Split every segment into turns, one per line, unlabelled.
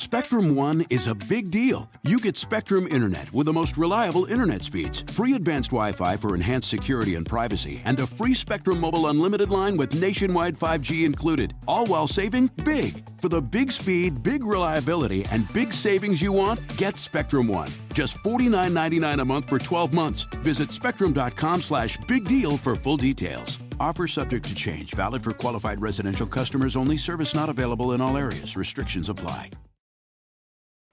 Spectrum One is a big deal. You get Spectrum Internet with the most reliable internet speeds, free advanced Wi Fi for enhanced security and privacy, and a free Spectrum Mobile Unlimited line with nationwide 5G included, all while saving big. For the big speed, big reliability, and big savings you want, get Spectrum One. Just $49.99 a month for 12 months. Visit spectrum.com slash big deal for full details. Offer subject to change, valid for qualified residential customers only, service not available in all areas. Restrictions apply.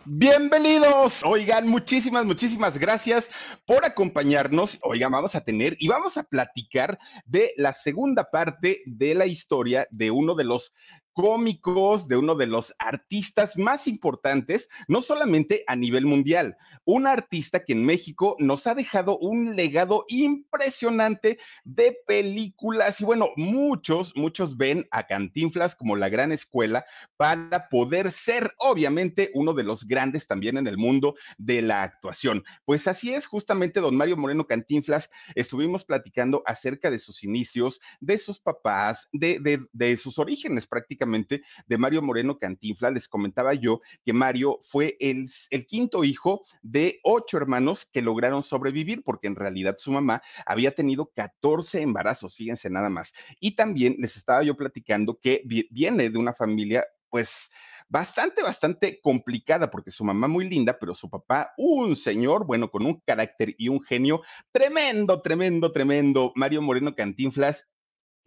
Bienvenidos. Oigan, muchísimas, muchísimas gracias por acompañarnos. Oigan, vamos a tener y vamos a platicar de la segunda parte de la historia de uno de los cómicos, de uno de los artistas más importantes, no solamente a nivel mundial, un artista que en México nos ha dejado un legado impresionante de películas y bueno, muchos, muchos ven a Cantinflas como la gran escuela para poder ser obviamente uno de los grandes también en el mundo de la actuación. Pues así es, justamente don Mario Moreno Cantinflas, estuvimos platicando acerca de sus inicios, de sus papás, de, de, de sus orígenes prácticamente de Mario Moreno Cantinfla. Les comentaba yo que Mario fue el, el quinto hijo de ocho hermanos que lograron sobrevivir, porque en realidad su mamá había tenido 14 embarazos, fíjense nada más. Y también les estaba yo platicando que viene de una familia, pues, bastante, bastante complicada, porque su mamá muy linda, pero su papá un señor, bueno, con un carácter y un genio tremendo, tremendo, tremendo. Mario Moreno Cantinflas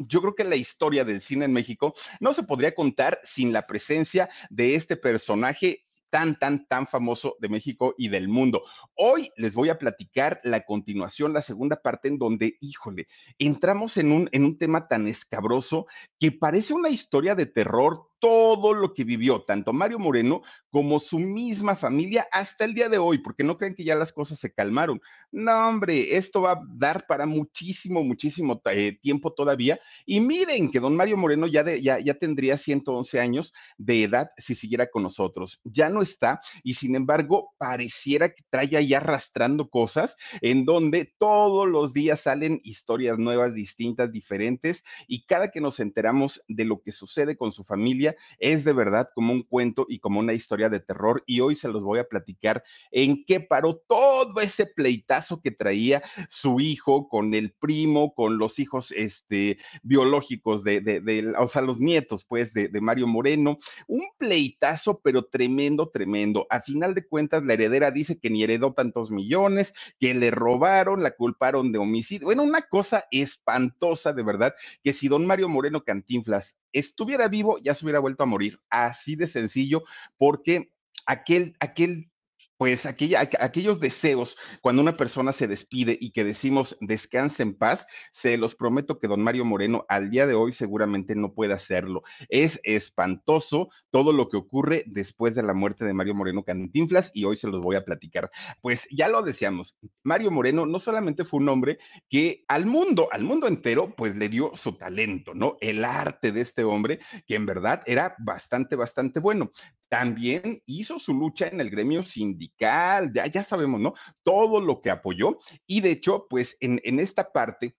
yo creo que la historia del cine en México no se podría contar sin la presencia de este personaje tan, tan, tan famoso de México y del mundo. Hoy les voy a platicar la continuación, la segunda parte en donde, híjole, entramos en un, en un tema tan escabroso que parece una historia de terror todo lo que vivió tanto Mario Moreno como su misma familia hasta el día de hoy, porque no creen que ya las cosas se calmaron. No, hombre, esto va a dar para muchísimo, muchísimo eh, tiempo todavía. Y miren que don Mario Moreno ya, ya, ya tendría 111 años de edad si siguiera con nosotros. Ya no está y sin embargo pareciera que trae ahí arrastrando cosas en donde todos los días salen historias nuevas, distintas, diferentes y cada que nos enteramos de lo que sucede con su familia, es de verdad como un cuento y como una historia de terror y hoy se los voy a platicar en qué paró todo ese pleitazo que traía su hijo con el primo, con los hijos este, biológicos de, de, o sea, los nietos pues de, de Mario Moreno, un pleitazo pero tremendo, tremendo. A final de cuentas la heredera dice que ni heredó tantos millones, que le robaron, la culparon de homicidio. Bueno, una cosa espantosa de verdad, que si don Mario Moreno Cantinflas estuviera vivo, ya se hubiera vuelto a morir. Así de sencillo, porque aquel, aquel pues aquellos deseos, cuando una persona se despide y que decimos descanse en paz, se los prometo que don Mario Moreno al día de hoy seguramente no puede hacerlo. Es espantoso todo lo que ocurre después de la muerte de Mario Moreno Cantinflas y hoy se los voy a platicar. Pues ya lo deseamos. Mario Moreno no solamente fue un hombre que al mundo, al mundo entero, pues le dio su talento, ¿no? El arte de este hombre, que en verdad era bastante, bastante bueno también hizo su lucha en el gremio sindical, ya, ya sabemos, ¿no? Todo lo que apoyó. Y de hecho, pues en, en esta parte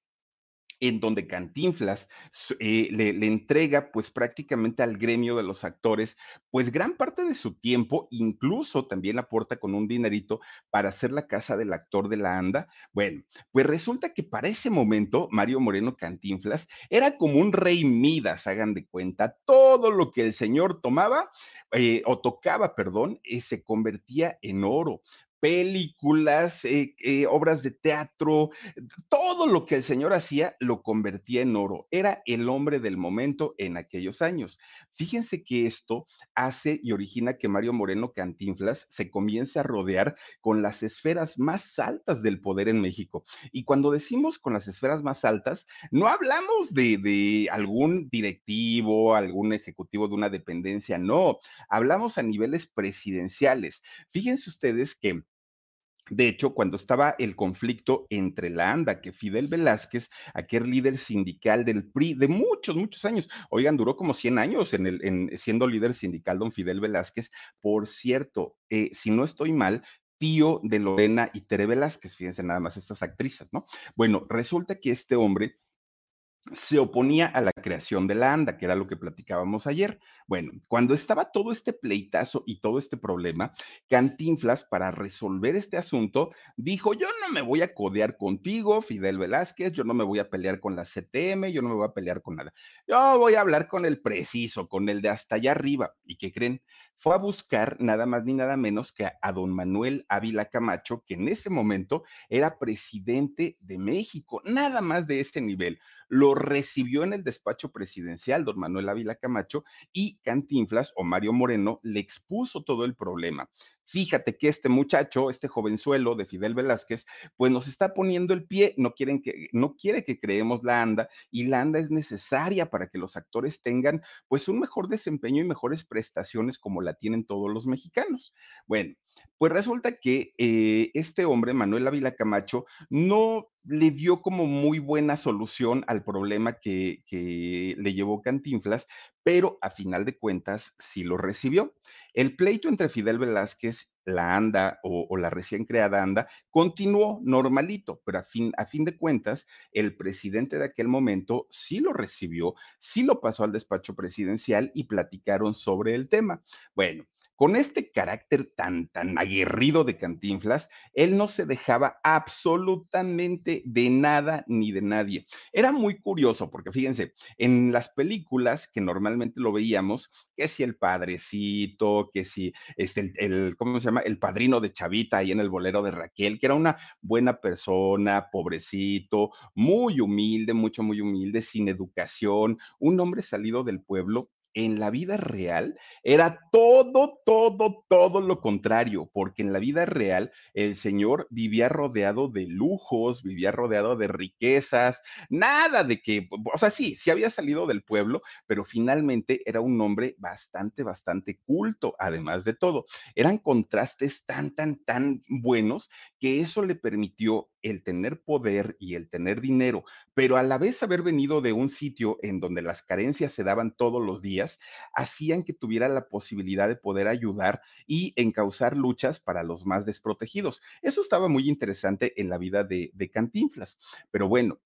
en donde Cantinflas eh, le, entrega pues prácticamente al gremio de los actores pues gran parte de su tiempo, incluso también aporta con un dinerito para hacer la casa del actor de la ANDA. Bueno, pues resulta que para ese momento Mario Moreno Cantinflas era como un rey Midas, hagan de cuenta, todo lo que el señor tomaba eh, o tocaba, perdón, eh, se convertía en oro películas, eh, eh, obras de teatro, todo lo que el señor hacía lo convertía en oro. Era el hombre del momento en aquellos años. Fíjense que esto hace y origina que Mario Moreno Cantinflas se comience a rodear con las esferas más altas del poder en México. Y cuando decimos con las esferas más altas, no hablamos de, de algún directivo, algún ejecutivo de una dependencia, no, hablamos a niveles presidenciales. Fíjense ustedes que de hecho, cuando estaba el conflicto entre la ANDA, que Fidel Velázquez, aquel líder sindical del PRI de muchos, muchos años, oigan, duró como 100 años en el, en, siendo líder sindical don Fidel Velázquez. Por cierto, eh, si no estoy mal, tío de Lorena y Tere Velázquez, fíjense nada más estas actrices, ¿no? Bueno, resulta que este hombre se oponía a la creación de la ANDA, que era lo que platicábamos ayer. Bueno, cuando estaba todo este pleitazo y todo este problema, Cantinflas, para resolver este asunto, dijo, yo no me voy a codear contigo, Fidel Velázquez, yo no me voy a pelear con la CTM, yo no me voy a pelear con nada. Yo voy a hablar con el preciso, con el de hasta allá arriba. ¿Y qué creen? Fue a buscar nada más ni nada menos que a don Manuel Ávila Camacho, que en ese momento era presidente de México, nada más de ese nivel lo recibió en el despacho presidencial, don Manuel Ávila Camacho, y Cantinflas o Mario Moreno le expuso todo el problema. Fíjate que este muchacho, este jovenzuelo de Fidel Velázquez, pues nos está poniendo el pie, no quieren que no quiere que creemos la anda y la anda es necesaria para que los actores tengan pues un mejor desempeño y mejores prestaciones como la tienen todos los mexicanos. Bueno, pues resulta que eh, este hombre, Manuel Ávila Camacho, no le dio como muy buena solución al problema que, le llevó Cantinflas, pero a final de cuentas sí lo recibió. El pleito entre Fidel Velázquez, la ANDA o, o la recién creada ANDA continuó normalito, pero a fin, a fin de cuentas, el presidente de aquel momento sí lo recibió, sí lo pasó al despacho presidencial y platicaron sobre el tema. Bueno, con este carácter tan, tan aguerrido de Cantinflas, él no se dejaba absolutamente de nada ni de nadie. Era muy curioso porque fíjense, en las películas que normalmente lo veíamos, que si el padrecito, que si este, el, ¿cómo se llama? El padrino de Chavita ahí en el bolero de Raquel, que era una buena persona, pobrecito, muy humilde, mucho, muy humilde, sin educación, un hombre salido del pueblo en la vida real era todo, todo, todo lo contrario, porque en la vida real el señor vivía rodeado de lujos, vivía rodeado de riquezas, nada de que, o sea, sí, sí había salido del pueblo, pero finalmente era un hombre bastante, bastante culto, además de todo. Eran contrastes tan, tan, tan buenos que eso le permitió el tener poder y el tener dinero, pero a la vez haber venido de un sitio en donde las carencias se daban todos los días, hacían que tuviera la posibilidad de poder ayudar y encauzar luchas para los más desprotegidos. Eso estaba muy interesante en la vida de, de Cantinflas. Pero bueno,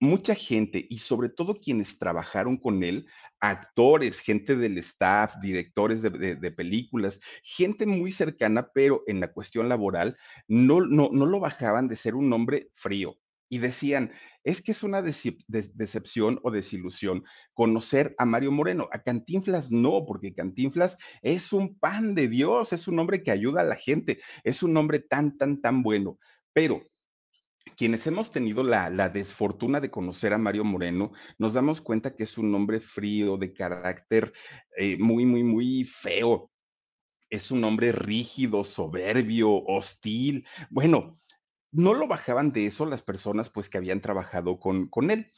mucha gente y sobre todo quienes trabajaron con él, actores, gente del staff, directores de, películas, gente muy cercana, pero en la cuestión laboral, no, no, no lo bajaban de ser un hombre frío, y decían, es que es una decep de decepción o desilusión conocer a Mario Moreno. A Cantinflas no, porque Cantinflas es un pan de Dios, es un hombre que ayuda a la gente, es un hombre tan, tan, tan bueno. Pero quienes hemos tenido la, la, desfortuna de conocer a Mario Moreno, nos damos cuenta que es un hombre frío, de carácter eh, muy, muy, muy feo. Es un hombre rígido, soberbio, hostil. Bueno, no lo bajaban de eso las personas pues que habían trabajado con, con él,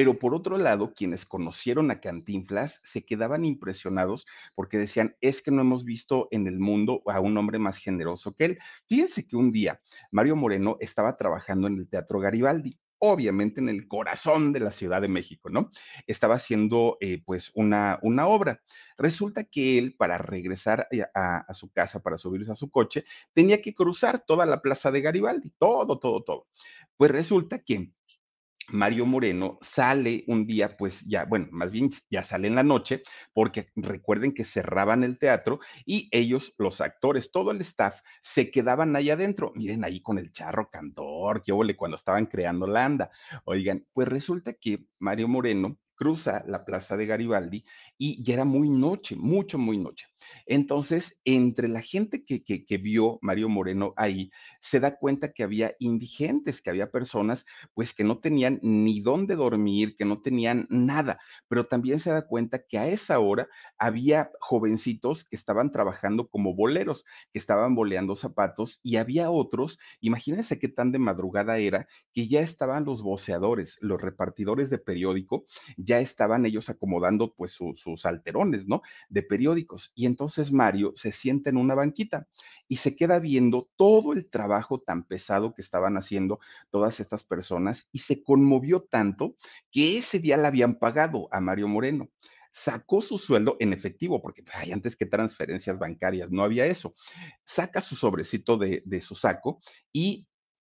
pero por otro lado, quienes conocieron a Cantinflas se quedaban impresionados porque decían, es que no hemos visto en el mundo a un hombre más generoso que él. Fíjense que un día Mario Moreno estaba trabajando en el Teatro Garibaldi obviamente en el corazón de la Ciudad de México, ¿no? Estaba haciendo eh, pues una, una obra. Resulta que él, para regresar a, a, su casa, para subirse a su coche, tenía que cruzar toda la plaza de Garibaldi, todo, todo, todo. Pues resulta que Mario Moreno sale un día, pues ya, bueno, más bien ya sale en la noche, porque recuerden que cerraban el teatro y ellos, los actores, todo el staff, se quedaban ahí adentro. Miren ahí con el charro cantor, qué ole, cuando estaban creando la anda. Oigan, pues resulta que Mario Moreno cruza la plaza de Garibaldi y ya era muy noche, mucho, muy noche. Entonces, entre la gente que, que, que, vio Mario Moreno ahí, se da cuenta que había indigentes, que había personas pues que no tenían ni dónde dormir, que no tenían nada, pero también se da cuenta que a esa hora había jovencitos que estaban trabajando como boleros, que estaban boleando zapatos y había otros, imagínense qué tan de madrugada era, que ya estaban los voceadores, los repartidores de periódico, ya estaban ellos acomodando pues su, sus alterones, ¿no? De periódicos. Y entonces Mario se sienta en una banquita y se queda viendo todo el trabajo tan pesado que estaban haciendo todas estas personas y se conmovió tanto que ese día le habían pagado a Mario Moreno sacó su sueldo en efectivo, porque ay, antes que transferencias bancarias no había eso. Saca su sobrecito de, de su saco y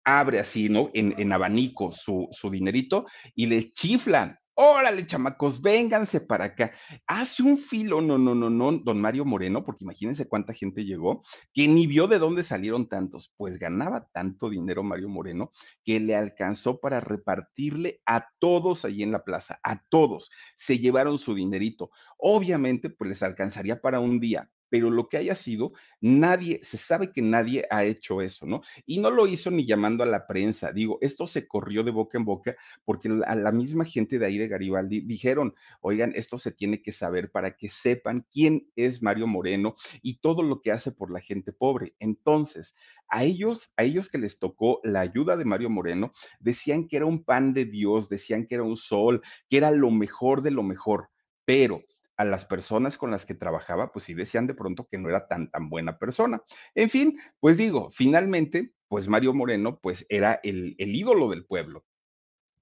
abre así, ¿no? En, en abanico su, su, dinerito y le chiflan Órale, chamacos, vénganse para acá. Hace un filo, no, no, no, no, don Mario Moreno, porque imagínense cuánta gente llegó, que ni vio de dónde salieron tantos. Pues ganaba tanto dinero Mario Moreno que le alcanzó para repartirle a todos allí en la plaza, a todos. Se llevaron su dinerito. Obviamente, pues les alcanzaría para un día, pero lo que haya sido, nadie, se sabe que nadie ha hecho eso, ¿no? Y no lo hizo ni llamando a la prensa, digo, esto se corrió de boca en boca porque a la misma gente de ahí de Garibaldi dijeron, oigan, esto se tiene que saber para que sepan quién es Mario Moreno y todo lo que hace por la gente pobre. Entonces, a ellos, a ellos que les tocó la ayuda de Mario Moreno, decían que era un pan de Dios, decían que era un sol, que era lo mejor de lo mejor, pero a las personas con las que trabajaba, pues sí decían de pronto que no era tan, tan buena persona. En fin, pues digo, finalmente, pues Mario Moreno, pues era el, el ídolo del pueblo.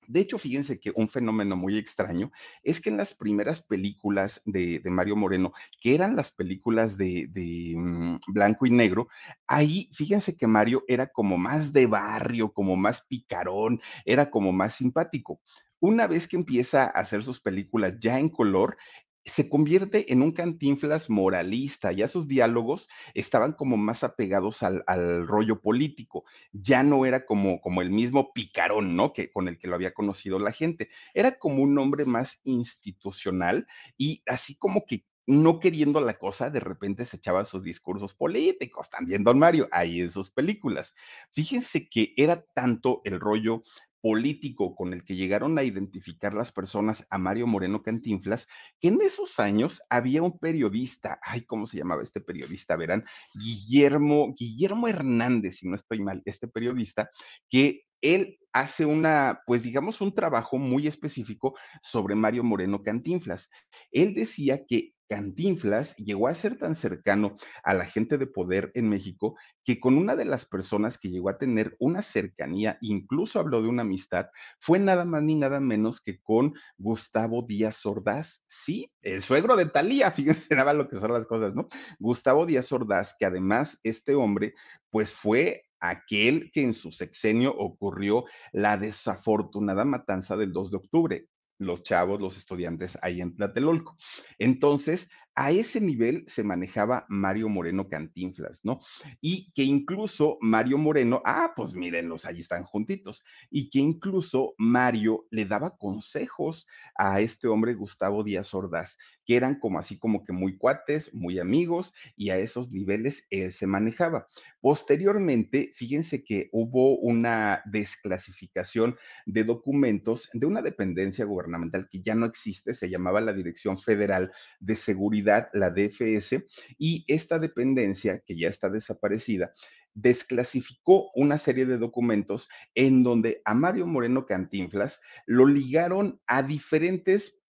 De hecho, fíjense que un fenómeno muy extraño es que en las primeras películas de, de Mario Moreno, que eran las películas de, de mm, blanco y negro, ahí fíjense que Mario era como más de barrio, como más picarón, era como más simpático. Una vez que empieza a hacer sus películas ya en color, se convierte en un Cantinflas moralista, ya sus diálogos estaban como más apegados al, al rollo político, ya no era como, como el mismo picarón, ¿no? Que con el que lo había conocido la gente, era como un hombre más institucional y así como que no queriendo la cosa, de repente se echaba sus discursos políticos, también don Mario, ahí en sus películas. Fíjense que era tanto el rollo político con el que llegaron a identificar las personas a Mario Moreno Cantinflas, que en esos años había un periodista, ay, ¿cómo se llamaba este periodista? Verán, Guillermo, Guillermo Hernández, si no estoy mal, este periodista, que él hace una, pues digamos, un trabajo muy específico sobre Mario Moreno Cantinflas. Él decía que Cantinflas llegó a ser tan cercano a la gente de poder en México que con una de las personas que llegó a tener una cercanía, incluso habló de una amistad, fue nada más ni nada menos que con Gustavo Díaz Ordaz, sí, el suegro de Talía, fíjense nada lo que son las cosas, ¿no? Gustavo Díaz Ordaz, que además este hombre, pues fue aquel que en su sexenio ocurrió la desafortunada matanza del 2 de octubre los chavos, los estudiantes ahí en Tlatelolco. Entonces, a ese nivel se manejaba Mario Moreno Cantinflas, ¿no? Y que incluso Mario Moreno, ah, pues mírenlos, allí están juntitos, y que incluso Mario le daba consejos a este hombre Gustavo Díaz Ordaz, que eran como así como que muy cuates, muy amigos, y a esos niveles él se manejaba. Posteriormente, fíjense que hubo una desclasificación de documentos de una dependencia gubernamental que ya no existe, se llamaba la Dirección Federal de Seguridad la DFS, y esta dependencia, que ya está desaparecida, desclasificó una serie de documentos en donde a Mario Moreno Cantinflas lo ligaron a diferentes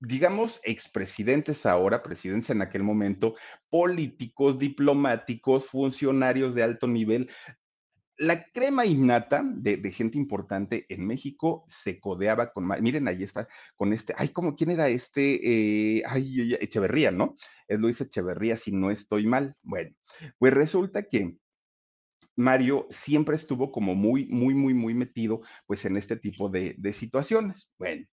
digamos, expresidentes ahora, presidentes en aquel momento, políticos, diplomáticos, funcionarios de alto nivel, la crema innata de, de, gente importante en México se codeaba con, miren, ahí está, con este, ay, ¿cómo, quién era este? Eh, ay, Echeverría, ¿no? Es Luis Echeverría, si no estoy mal. Bueno, pues resulta que Mario siempre estuvo como muy, muy, muy, muy metido, pues, en este tipo de situaciones. Bueno,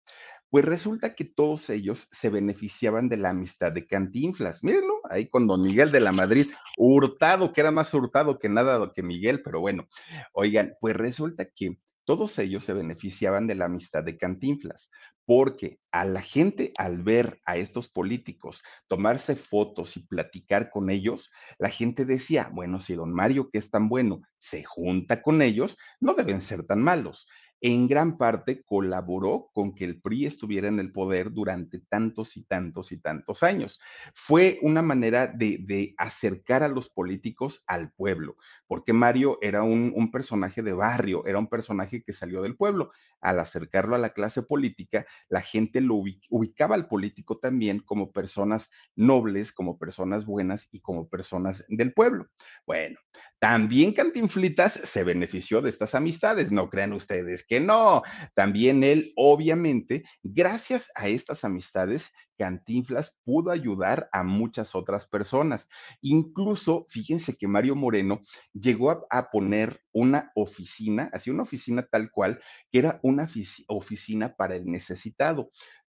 pues resulta que todos ellos se beneficiaban de la amistad de Cantinflas. Mírenlo, ahí con don Miguel de la Madrid, hurtado, que era más hurtado que nada que Miguel, pero bueno, oigan, pues resulta que todos ellos se beneficiaban de la amistad de Cantinflas, porque a la gente al ver a estos políticos tomarse fotos y platicar con ellos, la gente decía, bueno, si don Mario, que es tan bueno, se junta con ellos, no deben ser tan malos en gran parte colaboró con que el PRI estuviera en el poder durante tantos y tantos y tantos años. Fue una manera de, acercar a los políticos al pueblo, porque Mario era un, personaje de barrio, era un personaje que salió del pueblo. Al acercarlo a la clase política, la gente lo ubicaba al político también como personas nobles, como personas buenas y como personas del pueblo. Bueno, También Cantinflitas se benefició de estas amistades, no crean ustedes que no. También él, obviamente, gracias a estas amistades, Cantinflas pudo ayudar a muchas otras personas. Incluso, fíjense que Mario Moreno llegó a, a poner una oficina, así una oficina tal cual, que era una oficina para el necesitado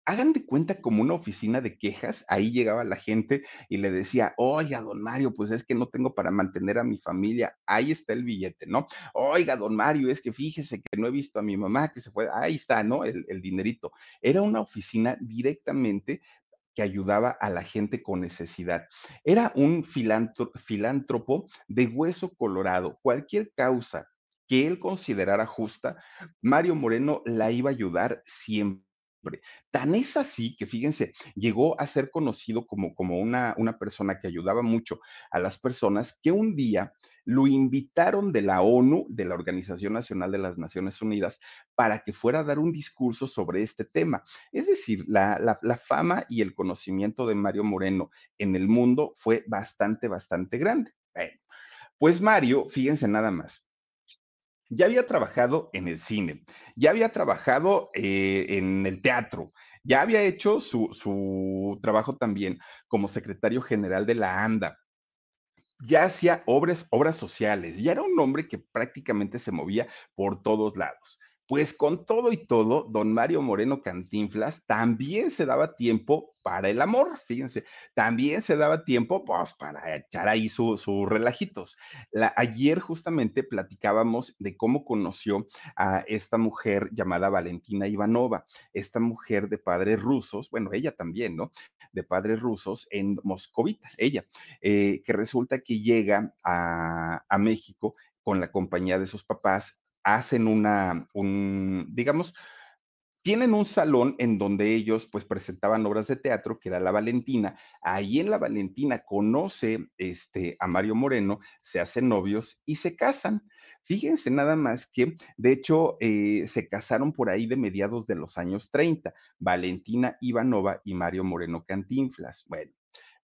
hagan de cuenta como una oficina de quejas, ahí llegaba la gente y le decía, oiga, don Mario, pues es que no tengo para mantener a mi familia, ahí está el billete, ¿no? Oiga, don Mario, es que fíjese que no he visto a mi mamá que se fue, ahí está, ¿no? El, el dinerito. Era una oficina directamente que ayudaba a la gente con necesidad. Era un filántropo de hueso colorado. Cualquier causa que él considerara justa, Mario Moreno la iba a ayudar siempre Tan es así que, fíjense, llegó a ser conocido como, como una, una persona que ayudaba mucho a las personas que un día lo invitaron de la ONU, de la Organización Nacional de las Naciones Unidas, para que fuera a dar un discurso sobre este tema. Es decir, la, la, la fama y el conocimiento de Mario Moreno en el mundo fue bastante, bastante grande. Bueno, pues Mario, fíjense nada más, ya había trabajado en el cine, ya había trabajado eh, en el teatro, ya había hecho su, su trabajo también como secretario general de la ANDA, ya hacía obras, obras sociales, ya era un hombre que prácticamente se movía por todos lados. Pues con todo y todo, don Mario Moreno Cantinflas también se daba tiempo para el amor, fíjense, también se daba tiempo pues para echar ahí sus su relajitos. La, ayer justamente platicábamos de cómo conoció a esta mujer llamada Valentina Ivanova, esta mujer de padres rusos, bueno, ella también, ¿no? De padres rusos en Moscovita, ella, eh, que resulta que llega a México con la compañía de sus papás hacen una, un, digamos, tienen un salón en donde ellos pues presentaban obras de teatro, que era la Valentina. Ahí en la Valentina conoce este, a Mario Moreno, se hacen novios y se casan. Fíjense nada más que, de hecho, eh, se casaron por ahí de mediados de los años 30, Valentina Ivanova y Mario Moreno Cantinflas. Bueno,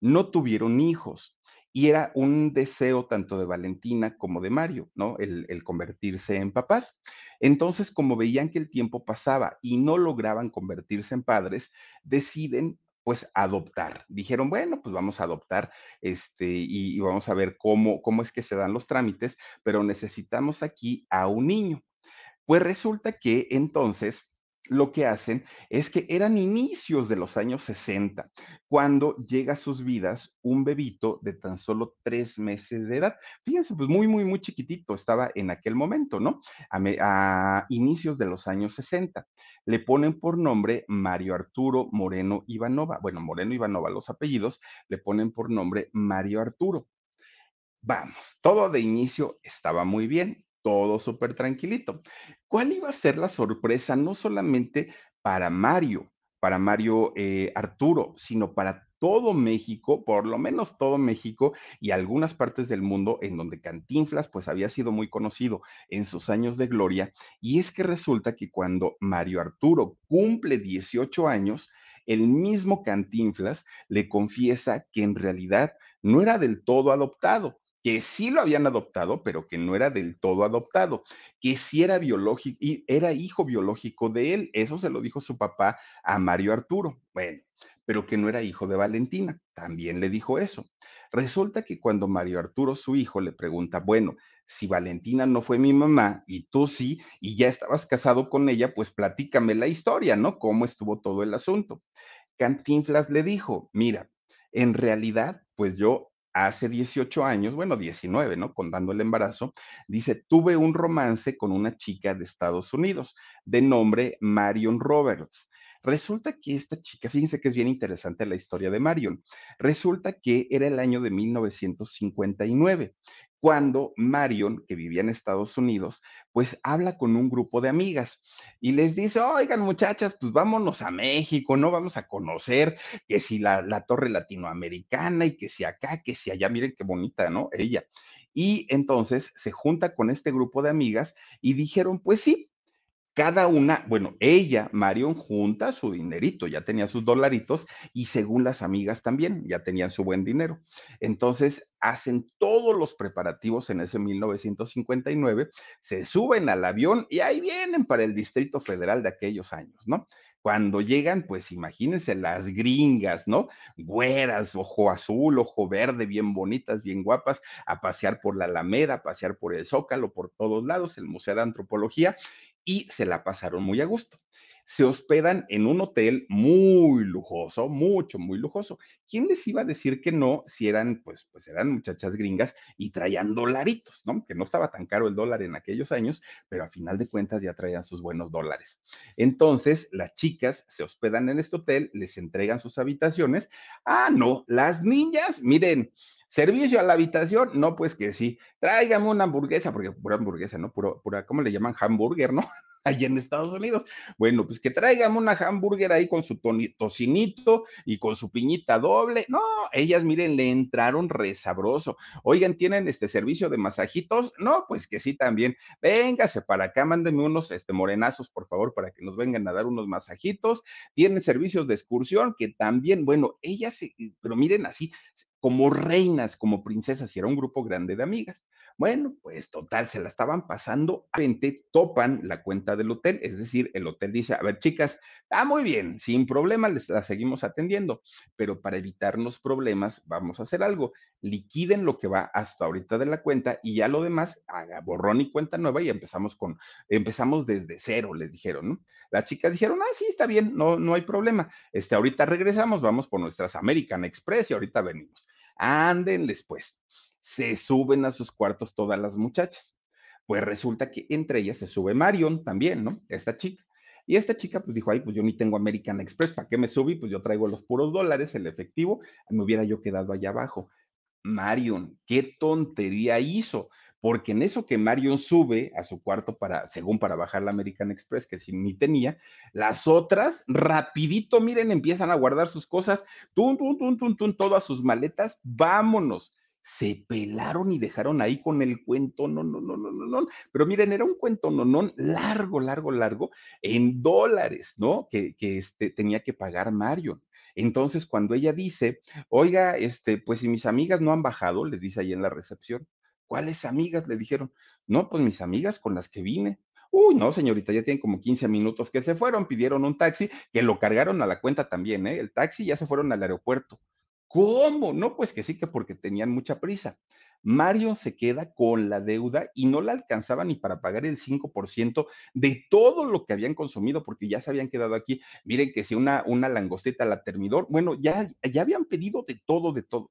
no tuvieron hijos y era un deseo tanto de Valentina como de Mario, ¿no? El, convertirse en papás. Entonces, como veían que el tiempo pasaba y no lograban convertirse en padres, deciden pues adoptar. Dijeron, bueno, pues vamos a adoptar este, y, y, vamos a ver cómo, cómo es que se dan los trámites, pero necesitamos aquí a un niño. Pues resulta que entonces lo que hacen es que eran inicios de los años 60, cuando llega a sus vidas un bebito de tan solo tres meses de edad. Fíjense, pues muy, muy, muy chiquitito estaba en aquel momento, ¿no? A, inicios de los años 60. Le ponen por nombre Mario Arturo Moreno Ivanova. Bueno, Moreno Ivanova los apellidos, le ponen por nombre Mario Arturo. Vamos, todo de inicio estaba muy bien todo súper tranquilito. ¿Cuál iba a ser la sorpresa no solamente para Mario, para Mario eh, Arturo, sino para todo México, por lo menos todo México y algunas partes del mundo en donde Cantinflas pues había sido muy conocido en sus años de gloria, y es que resulta que cuando Mario Arturo cumple 18 años, el mismo Cantinflas le confiesa que en realidad no era del todo adoptado, que sí lo habían adoptado, pero que no era del todo adoptado, que sí era biológico, y era hijo biológico de él. Eso se lo dijo su papá a Mario Arturo. Bueno, pero que no era hijo de Valentina. También le dijo eso. Resulta que cuando Mario Arturo, su hijo, le pregunta, bueno, si Valentina no fue mi mamá y tú sí, y ya estabas casado con ella, pues platícame la historia, ¿no? ¿Cómo estuvo todo el asunto? Cantinflas le dijo, mira, en realidad, pues yo hace 18 años, bueno, 19, ¿no? Contando el embarazo, dice, tuve un romance con una chica de Estados Unidos de nombre Marion Roberts. Resulta que esta chica, fíjense que es bien interesante la historia de Marion. Resulta que era el año de 1959 cuando Marion, que vivía en Estados Unidos, pues habla con un grupo de amigas y les dice, oigan muchachas, pues vámonos a México, ¿no? Vamos a conocer que si la, la torre latinoamericana y que si acá, que si allá, miren qué bonita, ¿no? Ella. Y entonces se junta con este grupo de amigas y dijeron, pues sí, cada una, bueno, ella, Marion, junta su dinerito, ya tenía sus dolaritos y según las amigas también, ya tenían su buen dinero. Entonces, hacen todos los preparativos en ese 1959, se suben al avión y ahí vienen para el Distrito Federal de aquellos años, ¿no? Cuando llegan, pues imagínense las gringas, ¿no? Güeras, ojo azul, ojo verde, bien bonitas, bien guapas, a pasear por la Alameda, a pasear por el Zócalo, por todos lados, el Museo de Antropología, y se la pasaron muy a gusto. Se hospedan en un hotel muy lujoso, mucho, muy lujoso. ¿Quién les iba a decir que no si eran, pues, pues eran muchachas gringas y traían dolaritos, ¿no? Que no estaba tan caro el dólar en aquellos años, pero a final de cuentas ya traían sus buenos dólares. Entonces, las chicas se hospedan en este hotel, les entregan sus habitaciones. Ah, no, las niñas, miren, Servicio a la habitación, no, pues que sí. Tráigame una hamburguesa, porque pura hamburguesa, ¿no? Puro, pura, ¿cómo le llaman? Hamburger, ¿no? Allí en Estados Unidos. Bueno, pues que tráigame una hamburger ahí con su tocinito y con su piñita doble. No, ellas, miren, le entraron resabroso. Oigan, ¿tienen este servicio de masajitos? No, pues que sí también. Véngase para acá, mándenme unos este, morenazos, por favor, para que nos vengan a dar unos masajitos. Tienen servicios de excursión que también, bueno, ellas, pero miren así, como reinas, como princesas, y era un grupo grande de amigas. Bueno, pues total, se la estaban pasando, repente topan la cuenta del hotel, es decir, el hotel dice, a ver, chicas, ah, muy bien, sin problema, les la seguimos atendiendo, pero para evitarnos problemas, vamos a hacer algo, liquiden lo que va hasta ahorita de la cuenta y ya lo demás, haga borrón y cuenta nueva y empezamos con, empezamos desde cero, les dijeron, ¿no? Las chicas dijeron, ah, sí, está bien, no, no hay problema, este, ahorita regresamos, vamos por nuestras American Express y ahorita venimos. Ándenles pues. Se suben a sus cuartos todas las muchachas. Pues resulta que entre ellas se sube Marion también, ¿no? Esta chica. Y esta chica pues dijo, ay, pues yo ni tengo American Express, ¿para qué me subí? Pues yo traigo los puros dólares, el efectivo, me hubiera yo quedado allá abajo. Marion, qué tontería hizo porque en eso que Marion sube a su cuarto para, según para bajar la American Express, que si ni tenía, las otras rapidito, miren, empiezan a guardar sus cosas, tum, tum, tum, tum, tum, todas sus maletas, vámonos. Se pelaron y dejaron ahí con el cuento, no, no, no, no, no, no. Pero miren, era un cuento, no, no, largo, largo, largo, en dólares, ¿no? Que, que este, tenía que pagar Marion. Entonces, cuando ella dice, oiga, este, pues si mis amigas no han bajado, le dice ahí en la recepción, ¿Cuáles amigas? Le dijeron. No, pues mis amigas con las que vine. Uy, no, señorita, ya tienen como 15 minutos que se fueron, pidieron un taxi, que lo cargaron a la cuenta también, ¿eh? El taxi ya se fueron al aeropuerto. ¿Cómo? No, pues que sí, que porque tenían mucha prisa. Mario se queda con la deuda y no la alcanzaba ni para pagar el 5% de todo lo que habían consumido, porque ya se habían quedado aquí. Miren que si una, una langostita la termidor, bueno, ya, ya habían pedido de todo, de todo.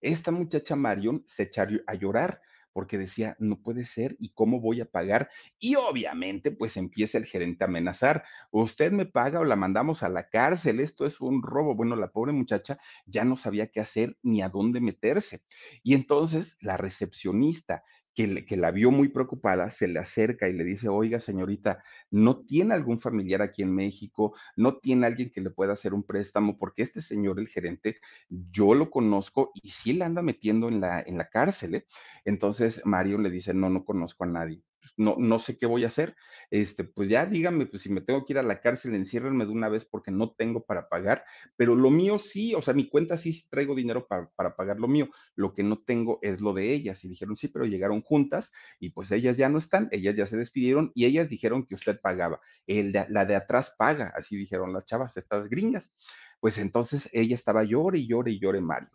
Esta muchacha Marion se echó a llorar porque decía, no puede ser, ¿y cómo voy a pagar? Y obviamente, pues empieza el gerente a amenazar, usted me paga o la mandamos a la cárcel, esto es un robo. Bueno, la pobre muchacha ya no sabía qué hacer ni a dónde meterse. Y entonces la recepcionista que, la vio muy preocupada, se le acerca y le dice, oiga señorita, ¿no tiene algún familiar aquí en México? ¿No tiene alguien que le pueda hacer un préstamo? Porque este señor, el gerente, yo lo conozco y sí le anda metiendo en la, en la cárcel. ¿eh? Entonces Mario le dice, no, no conozco a nadie no, no sé qué voy a hacer. Este, pues ya díganme, pues si me tengo que ir a la cárcel, enciérrenme de una vez porque no tengo para pagar, pero lo mío sí, o sea, mi cuenta sí traigo dinero para, para pagar lo mío, lo que no tengo es lo de ellas. Y dijeron, sí, pero llegaron juntas y pues ellas ya no están, ellas ya se despidieron y ellas dijeron que usted pagaba. El la de atrás paga, así dijeron las chavas, estas gringas. Pues entonces ella estaba llore y llore y llore Mario.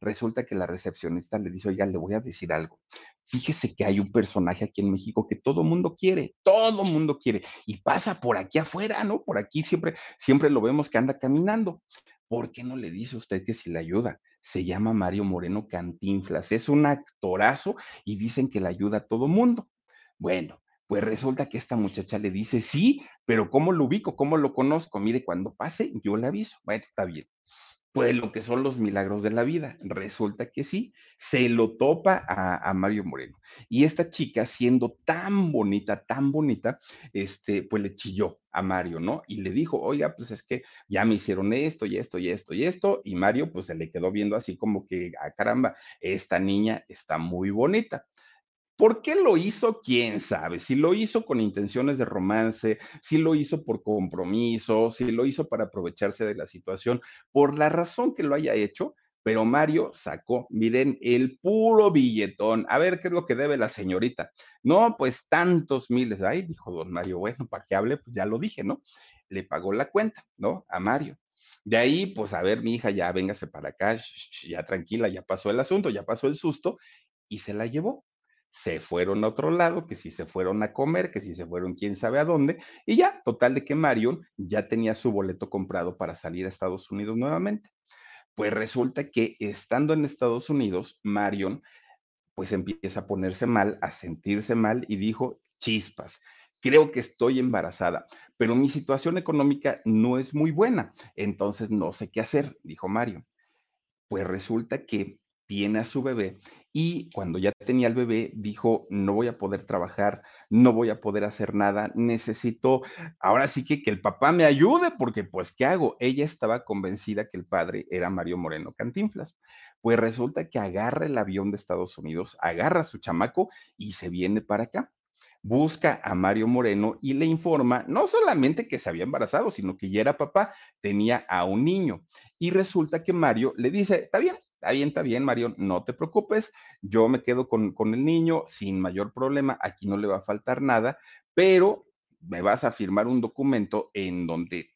Resulta que la recepcionista le dice, oiga, le voy a decir algo. Fíjese que hay un personaje aquí en México que todo mundo quiere, todo mundo quiere, y pasa por aquí afuera, ¿no? Por aquí siempre, siempre lo vemos que anda caminando. ¿Por qué no le dice usted que si le ayuda? Se llama Mario Moreno Cantinflas, es un actorazo y dicen que le ayuda a todo mundo. Bueno, pues resulta que esta muchacha le dice, sí, pero ¿cómo lo ubico? ¿Cómo lo conozco? Mire, cuando pase, yo le aviso. Bueno, está bien pues lo que son los milagros de la vida. Resulta que sí, se lo topa a, Mario Moreno. Y esta chica, siendo tan bonita, tan bonita, este, pues le chilló a Mario, ¿no? Y le dijo, oiga, pues es que ya me hicieron esto y esto y esto y esto. Y Mario, pues se le quedó viendo así como que, ah, caramba, esta niña está muy bonita. ¿Por qué lo hizo? ¿Quién sabe? Si lo hizo con intenciones de romance, si lo hizo por compromiso, si lo hizo para aprovecharse de la situación, por la razón que lo haya hecho, pero Mario sacó, miren, el puro billetón. A ver, ¿qué es lo que debe la señorita? No, pues tantos miles. Ay, dijo don Mario, bueno, para que hable, pues ya lo dije, ¿no? Le pagó la cuenta, ¿no? A Mario. De ahí, pues a ver, mi hija, ya véngase para acá, ya tranquila, ya pasó el asunto, ya pasó el susto, y se la llevó. Se fueron a otro lado, que si se fueron a comer, que si se fueron quién sabe a dónde, y ya, total de que Marion ya tenía su boleto comprado para salir a Estados Unidos nuevamente. Pues resulta que estando en Estados Unidos, Marion pues empieza a ponerse mal, a sentirse mal y dijo, chispas, creo que estoy embarazada, pero mi situación económica no es muy buena, entonces no sé qué hacer, dijo Mario. Pues resulta que tiene a su bebé y cuando ya tenía el bebé dijo, no voy a poder trabajar, no voy a poder hacer nada, necesito, ahora sí que que el papá me ayude porque pues, ¿qué hago? Ella estaba convencida que el padre era Mario Moreno Cantinflas. Pues resulta que agarra el avión de Estados Unidos, agarra a su chamaco y se viene para acá busca a Mario Moreno y le informa no solamente que se había embarazado, sino que ya era papá, tenía a un niño. Y resulta que Mario le dice, está bien, está bien, está bien, Mario, no te preocupes, yo me quedo con, con el niño sin mayor problema, aquí no le va a faltar nada, pero me vas a firmar un documento en donde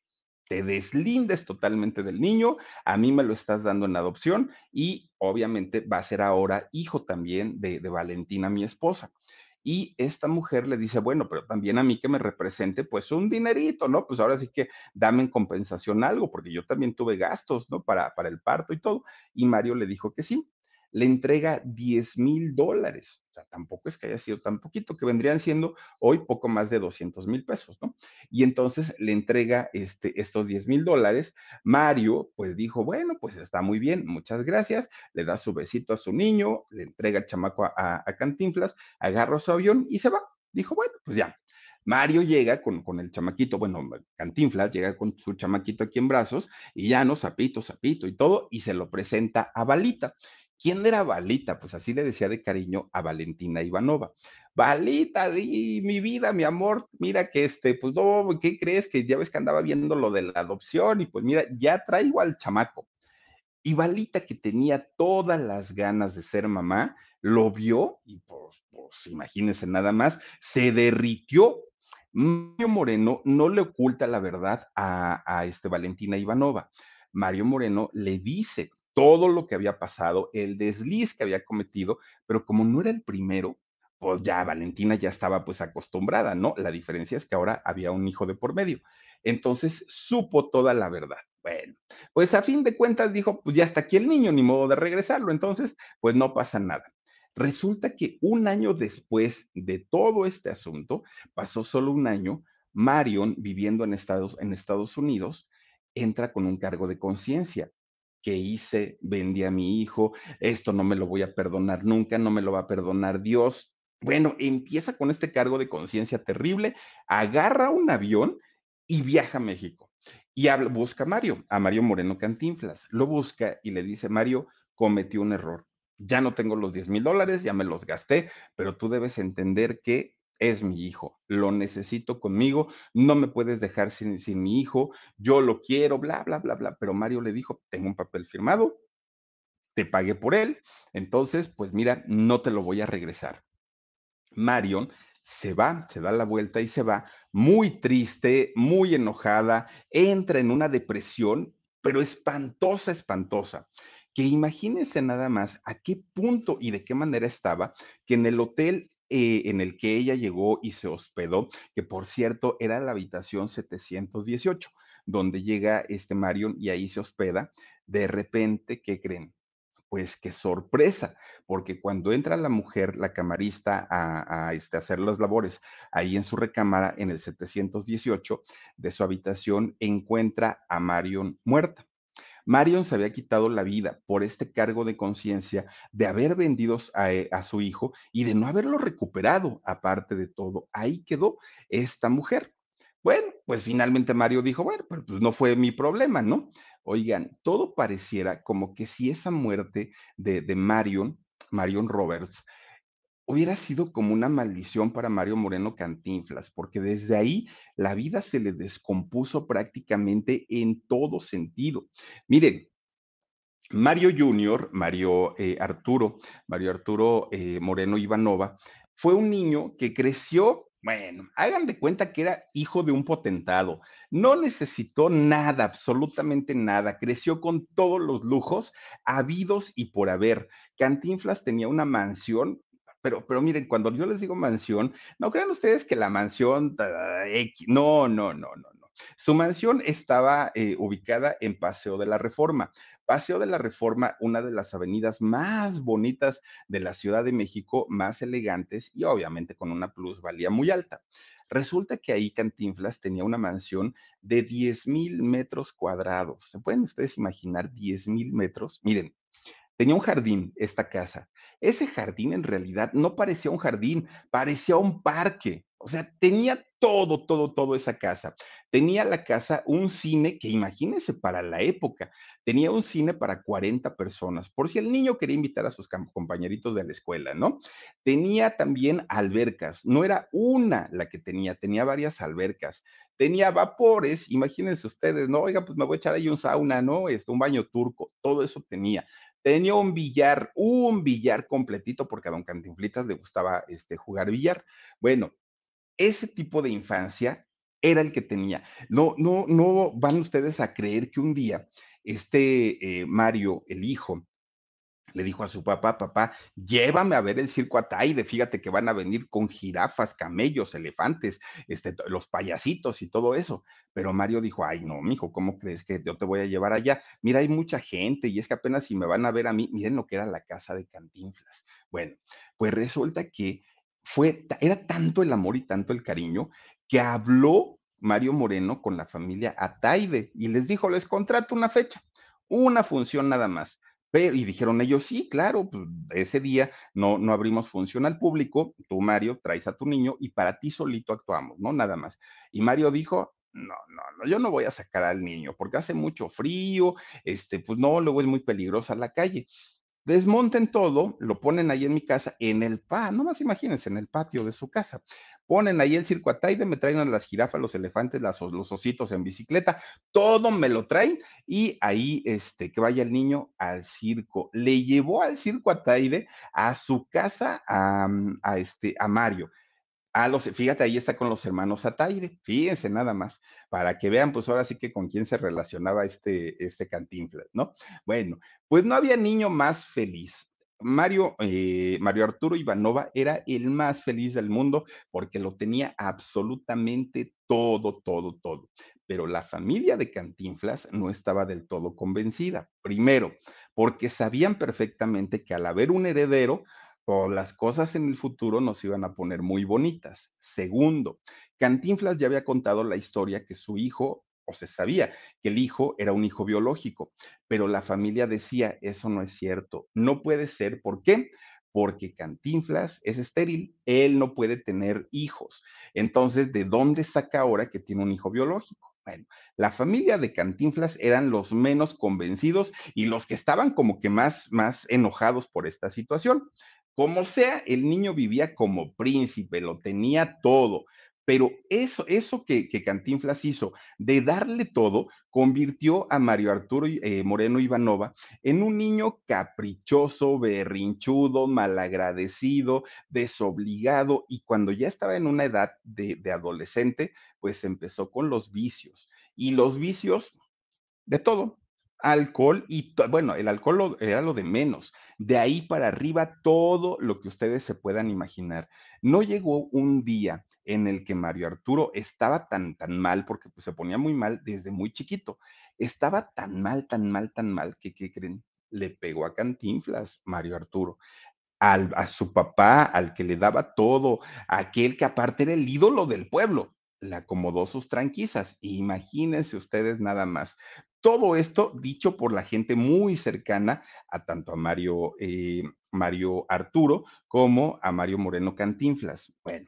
te deslindes totalmente del niño, a mí me lo estás dando en adopción y obviamente va a ser ahora hijo también de, de Valentina, mi esposa. Y esta mujer le dice, bueno, pero también a mí que me represente pues un dinerito, ¿no? Pues ahora sí que dame en compensación algo, porque yo también tuve gastos, ¿no? Para, para el parto y todo. Y Mario le dijo que sí le entrega 10 mil dólares. O sea, tampoco es que haya sido tan poquito, que vendrían siendo hoy poco más de 200 mil pesos, ¿no? Y entonces le entrega este, estos 10 mil dólares. Mario, pues dijo, bueno, pues está muy bien, muchas gracias. Le da su besito a su niño, le entrega el chamaco a, Cantinflas, agarra su avión y se va. Dijo, bueno, pues ya, Mario llega con, con, el chamaquito, bueno, Cantinflas llega con su chamaquito aquí en brazos y ya no, sapito, sapito y todo, y se lo presenta a Balita. ¿Quién era Balita? Pues así le decía de cariño a Valentina Ivanova. Balita, di, mi vida, mi amor, mira que este, pues no, ¿qué crees? Que ya ves que andaba viendo lo de la adopción y pues mira, ya traigo al chamaco. Y Balita, que tenía todas las ganas de ser mamá, lo vio y pues, pues imagínense nada más, se derritió. Mario Moreno no le oculta la verdad a, a este Valentina Ivanova. Mario Moreno le dice, todo lo que había pasado, el desliz que había cometido, pero como no era el primero, pues ya Valentina ya estaba pues acostumbrada, ¿no? La diferencia es que ahora había un hijo de por medio. Entonces supo toda la verdad. Bueno, pues a fin de cuentas dijo, pues ya está aquí el niño, ni modo de regresarlo, entonces pues no pasa nada. Resulta que un año después de todo este asunto, pasó solo un año, Marion, viviendo en Estados, en Estados Unidos, entra con un cargo de conciencia que hice, vendí a mi hijo, esto no me lo voy a perdonar nunca, no me lo va a perdonar Dios. Bueno, empieza con este cargo de conciencia terrible, agarra un avión y viaja a México. Y busca a Mario, a Mario Moreno Cantinflas. Lo busca y le dice, Mario, cometí un error. Ya no tengo los 10 mil dólares, ya me los gasté, pero tú debes entender que es mi hijo, lo necesito conmigo, no me puedes dejar sin, sin, mi hijo, yo lo quiero, bla, bla, bla, bla. Pero Mario le dijo, tengo un papel firmado, te pagué por él, entonces, pues mira, no te lo voy a regresar. Marion se va, se da la vuelta y se va, muy triste, muy enojada, entra en una depresión, pero espantosa, espantosa que imagínense nada más a qué punto y de qué manera estaba, que en el hotel eh, en el que ella llegó y se hospedó, que por cierto era la habitación 718, donde llega este Marion y ahí se hospeda. De repente, ¿qué creen? Pues qué sorpresa, porque cuando entra la mujer, la camarista, a, este, hacer las labores ahí en su recámara, en el 718 de su habitación, encuentra a Marion muerta. Marion se había quitado la vida por este cargo de conciencia de haber vendido a, eh, a, su hijo y de no haberlo recuperado, aparte de todo. Ahí quedó esta mujer. Bueno, pues finalmente Mario dijo, bueno, pues no fue mi problema, ¿no? Oigan, todo pareciera como que si esa muerte de Marion, Marion Roberts, hubiera sido como una maldición para Mario Moreno Cantinflas, porque desde ahí la vida se le descompuso prácticamente en todo sentido. Miren, Mario Junior, Mario eh, Arturo, Mario Arturo eh, Moreno Ivanova, fue un niño que creció, bueno, hagan de cuenta que era hijo de un potentado, no necesitó nada, absolutamente nada, creció con todos los lujos habidos y por haber. Cantinflas tenía una mansión pero, pero miren, cuando yo les digo mansión, no crean ustedes que la mansión, no, no, no, no, no. Su mansión estaba eh, ubicada en Paseo de la Reforma. Paseo de la Reforma, una de las avenidas más bonitas de la Ciudad de México, más elegantes y obviamente con una plusvalía muy alta. Resulta que ahí Cantinflas tenía una mansión de 10 mil metros cuadrados. ¿Se pueden ustedes imaginar 10 mil metros? Miren, tenía un jardín esta casa ese jardín en realidad no parecía un jardín, parecía un parque. O sea, tenía todo, todo, todo esa casa. Tenía la casa un cine que imagínense para la época, tenía un cine para 40 personas, por si el niño quería invitar a sus compañeritos de la escuela, ¿no? Tenía también albercas, no era una la que tenía, tenía varias albercas. Tenía vapores, imagínense ustedes, ¿no? Oiga, pues me voy a echar ahí un sauna, ¿no? Este, un baño turco, todo eso tenía. Tenía un billar, un billar completito, porque a don Cantinflitas le gustaba este, jugar billar. Bueno, ese tipo de infancia era el que tenía. No, no, no van ustedes a creer que un día este eh, Mario, el hijo, le dijo a su papá, papá, llévame a ver el circo Ataide, fíjate que van a venir con jirafas, camellos, elefantes, este, los payasitos y todo eso. Pero Mario dijo, ay, no, mijo, ¿cómo crees que yo te voy a llevar allá? Mira, hay mucha gente y es que apenas si me van a ver a mí, miren lo que era la casa de Cantinflas. Bueno, pues resulta que fue, era tanto el amor y tanto el cariño que habló Mario Moreno con la familia Ataide y les dijo, les contrato una fecha, una función nada más y dijeron ellos, sí, claro, pues, ese día no, no abrimos función al público, tú, Mario, traes a tu niño y para ti solito actuamos, ¿no? Nada más. Y Mario dijo, no, no, no, yo no voy a sacar al niño porque hace mucho frío, este, pues no, luego es muy peligrosa la calle. Desmonten todo, lo ponen ahí en mi casa, en el pa, más imagínense, en el patio de su casa. Ponen ahí el circo Ataide, me traen a las jirafas, los elefantes, los ositos en bicicleta, todo me lo traen y ahí, este, que vaya el niño al circo. Le llevó al circo Ataide a su casa a, a este, a Mario. Ah, los, fíjate, ahí está con los hermanos Ataire, fíjense nada más, para que vean, pues ahora sí que con quién se relacionaba este, este Cantinflas, ¿no? Bueno, pues no había niño más feliz. Mario, eh, Mario Arturo Ivanova era el más feliz del mundo porque lo tenía absolutamente todo, todo, todo. Pero la familia de Cantinflas no estaba del todo convencida. Primero, porque sabían perfectamente que al haber un heredero, las cosas en el futuro nos iban a poner muy bonitas. Segundo, Cantinflas ya había contado la historia que su hijo, o se sabía que el hijo era un hijo biológico, pero la familia decía, eso no es cierto, no puede ser. ¿Por qué? Porque Cantinflas es estéril, él no puede tener hijos. Entonces, ¿de dónde saca ahora que tiene un hijo biológico? Bueno, la familia de Cantinflas eran los menos convencidos y los que estaban como que más, más enojados por esta situación. Como sea, el niño vivía como príncipe, lo tenía todo. Pero eso, eso que, Cantinflas hizo de darle todo, convirtió a Mario Arturo eh, Moreno Ivanova en un niño caprichoso, berrinchudo, malagradecido, desobligado, y cuando ya estaba en una edad de adolescente, pues empezó con los vicios. Y los vicios de todo, alcohol y, bueno, el alcohol era lo de menos. De ahí para arriba, todo lo que ustedes se puedan imaginar. No llegó un día en el que Mario Arturo estaba tan, tan mal, porque pues, se ponía muy mal desde muy chiquito. Estaba tan mal, tan mal, tan mal, que, ¿qué creen? Le pegó a Cantinflas, Mario Arturo. Al, a su papá, al que le daba todo, aquel que aparte era el ídolo del pueblo le acomodó sus tranquisas. Imagínense ustedes nada más. Todo esto dicho por la gente muy cercana a tanto a Mario, eh, Mario Arturo como a Mario Moreno Cantinflas. Bueno,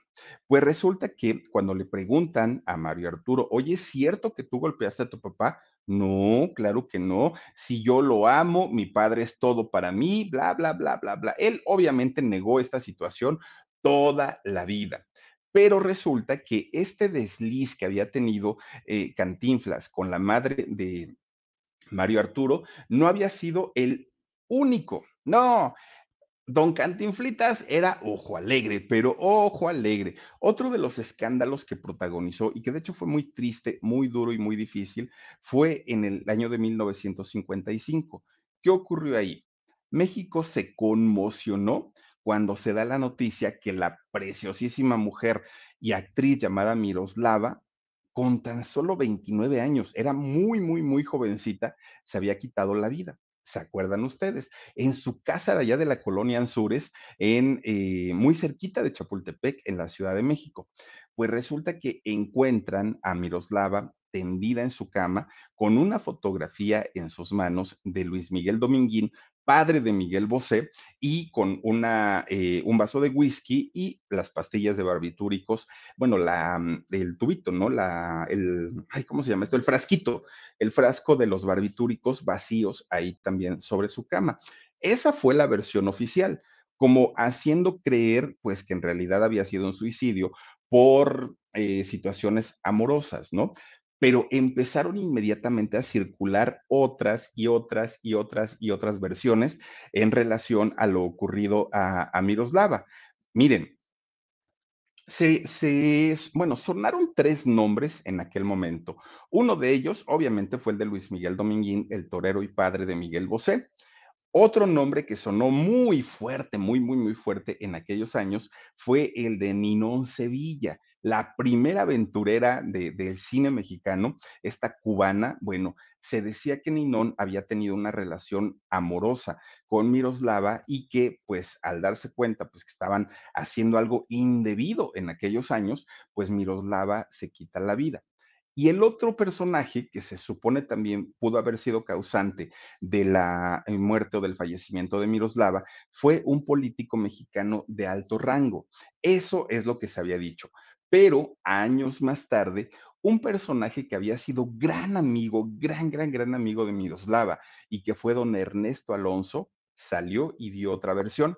pues resulta que cuando le preguntan a Mario Arturo, oye, ¿es cierto que tú golpeaste a tu papá? No, claro que no. Si yo lo amo, mi padre es todo para mí, bla, bla, bla, bla, bla. Él obviamente negó esta situación toda la vida. Pero resulta que este desliz que había tenido eh, Cantinflas con la madre de Mario Arturo no había sido el único. No, Don Cantinflitas era ojo alegre, pero ojo alegre. Otro de los escándalos que protagonizó y que de hecho fue muy triste, muy duro y muy difícil fue en el año de 1955. ¿Qué ocurrió ahí? México se conmocionó cuando se da la noticia que la preciosísima mujer y actriz llamada Miroslava, con tan solo 29 años, era muy, muy, muy jovencita, se había quitado la vida. ¿Se acuerdan ustedes? En su casa de allá de la colonia Anzures, en, eh, muy cerquita de Chapultepec, en la Ciudad de México. Pues resulta que encuentran a Miroslava tendida en su cama con una fotografía en sus manos de Luis Miguel Dominguín, padre de Miguel Bosé, y con una, eh, un vaso de whisky y las pastillas de barbitúricos, bueno, la, mm, el tubito, ¿no? La, el, ay, ¿cómo se llama esto? El frasquito, el frasco de los barbitúricos vacíos ahí también sobre su cama. Esa fue la versión oficial, como haciendo creer, pues, que en realidad había sido un suicidio por eh, situaciones amorosas, ¿no? Pero empezaron inmediatamente a circular otras y otras y otras y otras versiones en relación a lo ocurrido a, a Miroslava. Miren, se, se, bueno, sonaron tres nombres en aquel momento. Uno de ellos, obviamente, fue el de Luis Miguel Dominguín, el torero y padre de Miguel Bosé. Otro nombre que sonó muy fuerte, muy, muy, muy fuerte en aquellos años fue el de Ninón Sevilla, la primera aventurera del cine mexicano, esta cubana. Bueno, se decía que Ninón había tenido una relación amorosa con Miroslava y que, pues, al darse cuenta, pues, que estaban haciendo algo indebido en aquellos años, pues Miroslava se quita la vida. Y el otro personaje que se supone también pudo haber sido causante de la eh, muerte o del fallecimiento de Miroslava fue un político mexicano de alto rango. Eso es lo que se había dicho. Pero años más tarde, un personaje que había sido gran amigo, gran, gran, gran amigo de Miroslava y que fue don Ernesto Alonso, salió y dio otra versión.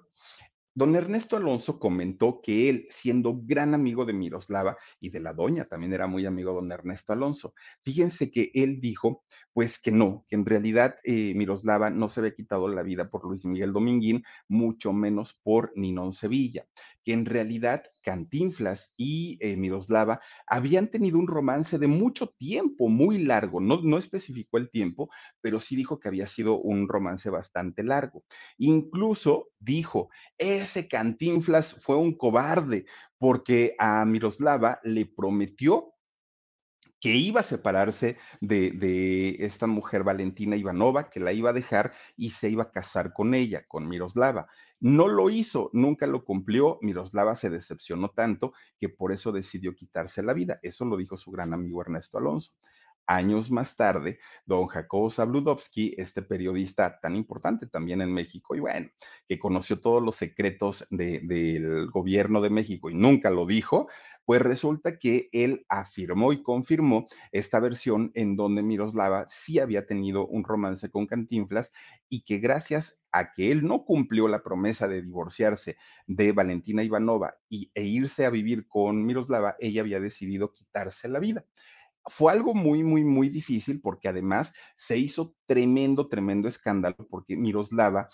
Don Ernesto Alonso comentó que él, siendo gran amigo de Miroslava y de la doña, también era muy amigo don Ernesto Alonso. Fíjense que él dijo, pues que no, que en realidad eh, Miroslava no se había quitado la vida por Luis Miguel Dominguín, mucho menos por Ninón Sevilla, que en realidad Cantinflas y eh, Miroslava habían tenido un romance de mucho tiempo, muy largo. No, no especificó el tiempo, pero sí dijo que había sido un romance bastante largo. Incluso dijo, ese Cantinflas fue un cobarde porque a Miroslava le prometió que iba a separarse de, de, esta mujer Valentina Ivanova, que la iba a dejar y se iba a casar con ella, con Miroslava. No lo hizo, nunca lo cumplió. Miroslava se decepcionó tanto que por eso decidió quitarse la vida. Eso lo dijo su gran amigo Ernesto Alonso. Años más tarde, don Jacobo Zabludovsky, este periodista tan importante también en México, y bueno, que conoció todos los secretos de, del gobierno de México y nunca lo dijo, pues resulta que él afirmó y confirmó esta versión en donde Miroslava sí había tenido un romance con Cantinflas y que gracias a que él no cumplió la promesa de divorciarse de Valentina Ivanova y, e irse a vivir con Miroslava, ella había decidido quitarse la vida fue algo muy, muy, muy difícil porque además se hizo tremendo, tremendo escándalo porque Miroslava